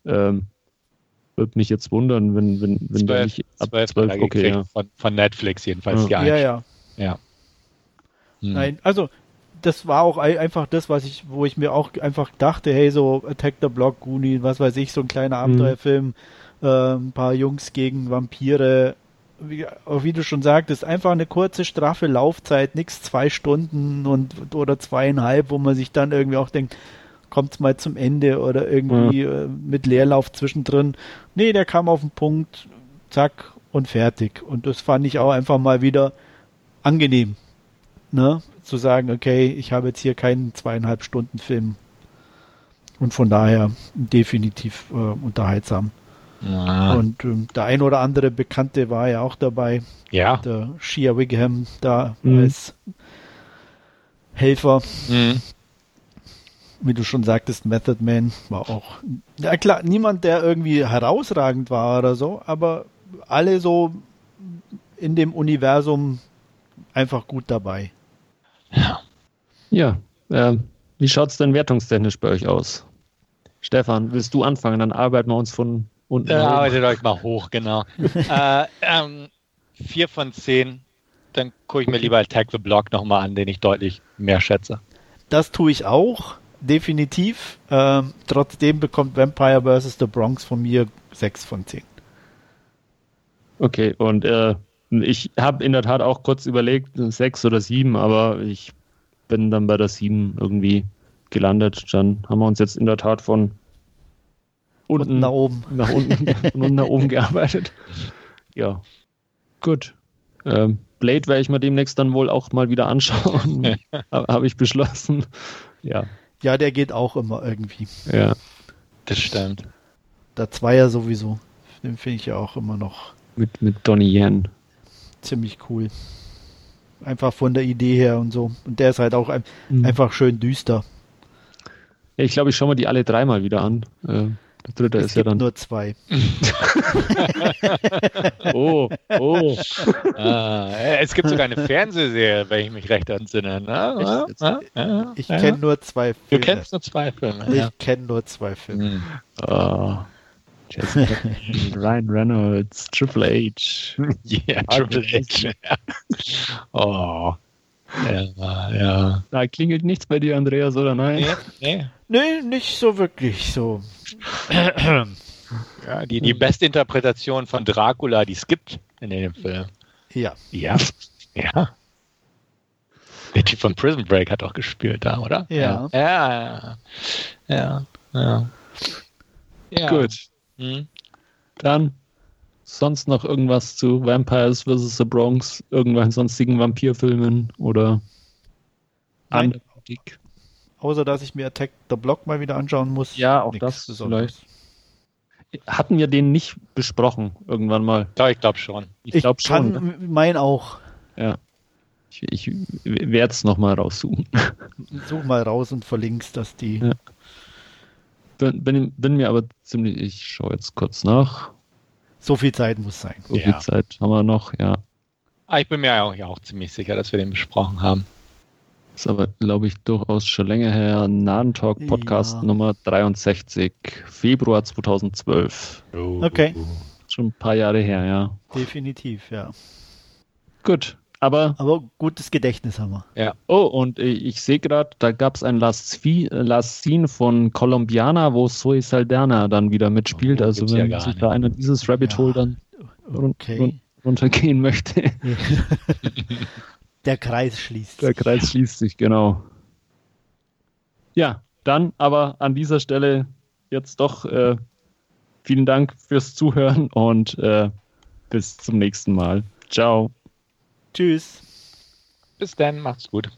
ähm, würde mich jetzt wundern, wenn, wenn, wenn 12, der nicht ab 12, 12 okay, ja. von, von Netflix jedenfalls. Ja, ja. ja. Ja. Hm. Nein, also das war auch einfach das, was ich, wo ich mir auch einfach dachte, hey, so Attack the Block, Goonie, was weiß ich, so ein kleiner mhm. Abenteuerfilm, mhm. äh, ein paar Jungs gegen Vampire, wie, wie, du schon sagtest, einfach eine kurze, straffe Laufzeit, nichts zwei Stunden und oder zweieinhalb, wo man sich dann irgendwie auch denkt, kommt's mal zum Ende oder irgendwie mhm. äh, mit Leerlauf zwischendrin. Nee, der kam auf den Punkt, zack und fertig. Und das fand ich auch einfach mal wieder angenehm. Ne? zu sagen, okay, ich habe jetzt hier keinen zweieinhalb Stunden Film. Und von daher definitiv äh, unterhaltsam. Ja. Und ähm, der ein oder andere Bekannte war ja auch dabei. Ja. Der Shia Wigham da mhm. als Helfer. Mhm. Wie du schon sagtest, Method Man war auch. Ja klar, niemand, der irgendwie herausragend war oder so, aber alle so in dem Universum einfach gut dabei. Ja. Ja. Äh, wie schaut es denn wertungstechnisch bei euch aus? Stefan, willst du anfangen? Dann arbeiten wir uns von unten. Ja, arbeitet euch mal hoch, genau. äh, ähm, vier von zehn. Dann gucke ich mir lieber Attack the Block nochmal an, den ich deutlich mehr schätze. Das tue ich auch, definitiv. Ähm, trotzdem bekommt Vampire vs. The Bronx von mir sechs von zehn. Okay, und äh, ich habe in der Tat auch kurz überlegt, sechs oder sieben, aber ich bin dann bei der sieben irgendwie gelandet. Dann haben wir uns jetzt in der Tat von unten, unten nach oben, nach unten, von unten nach oben gearbeitet. Ja, gut. Ähm, Blade werde ich mir demnächst dann wohl auch mal wieder anschauen. habe ich beschlossen. Ja. Ja, der geht auch immer irgendwie. Ja. Das stimmt. Der Zweier sowieso. Den finde ich ja auch immer noch. Mit, mit Donnie Yen ziemlich cool. Einfach von der Idee her und so. Und der ist halt auch ein, mhm. einfach schön düster. Ja, ich glaube, ich schaue mir die alle dreimal wieder an. Äh, Der dritte Es ist ja gibt dann. nur zwei. Oh, oh. Ah, es gibt sogar eine Fernsehserie, wenn ich mich recht entsinne. Ne? Echt? Ja, ja, Ich ja. kenne nur zwei Du Filme. kennst nur zwei Filme. Ja. Ich kenne nur zwei Filme. Hm. Ah. Ryan Reynolds, Triple H. Yeah, Triple H. oh. Ja, ja. Da klingelt nichts bei dir, Andreas, oder nein? Nee, nee. Nee, nicht so wirklich so. Ja, die, die beste Interpretation von Dracula, die es gibt in dem Film. Ja. Ja. Ja. Der Typ von Prison Break hat auch gespielt da, oder? Ja. Ja, ja. Ja. ja. ja. Gut. Hm. Dann sonst noch irgendwas zu Vampires vs. The Bronx, irgendwelchen sonstigen Vampirfilmen oder Nein. anderweitig? Außer dass ich mir Attack the Block mal wieder anschauen muss. Ja, auch Nix das Besonderes. Hatten wir den nicht besprochen irgendwann mal? Ja, ich glaube schon. Ich Ich glaube schon. kann mein auch. Ja. Ich, ich werde es nochmal raussuchen. Such mal raus und verlinkst, dass die. Ja. Bin, bin, bin mir aber ziemlich. Ich schaue jetzt kurz nach. So viel Zeit muss sein. So Ja. viel Zeit haben wir noch, ja. Ah, ich bin mir auch, ja auch ziemlich sicher, dass wir den besprochen haben. Ist aber, glaube ich, durchaus schon länger her. Nadentalk Podcast Ja. Nummer 63, Februar 2012. Okay. Schon ein paar Jahre her, ja. Definitiv, ja. Gut, aber, Aber gutes Gedächtnis haben wir. oh, und ich, ich sehe gerade, da gab es ein Last, äh, Last Scene von Colombiana, wo Zoe Saldana dann wieder mitspielt. Oh, also, ja wenn gar sich nicht. da einer dieses Rabbit Ja. Hole dann run Okay. run runtergehen möchte. Der Kreis schließt. Der sich. Kreis schließt sich, genau. Ja, dann aber an dieser Stelle jetzt doch äh, vielen Dank fürs Zuhören und äh, bis zum nächsten Mal. Ciao. Tschüss. Bis dann, macht's gut.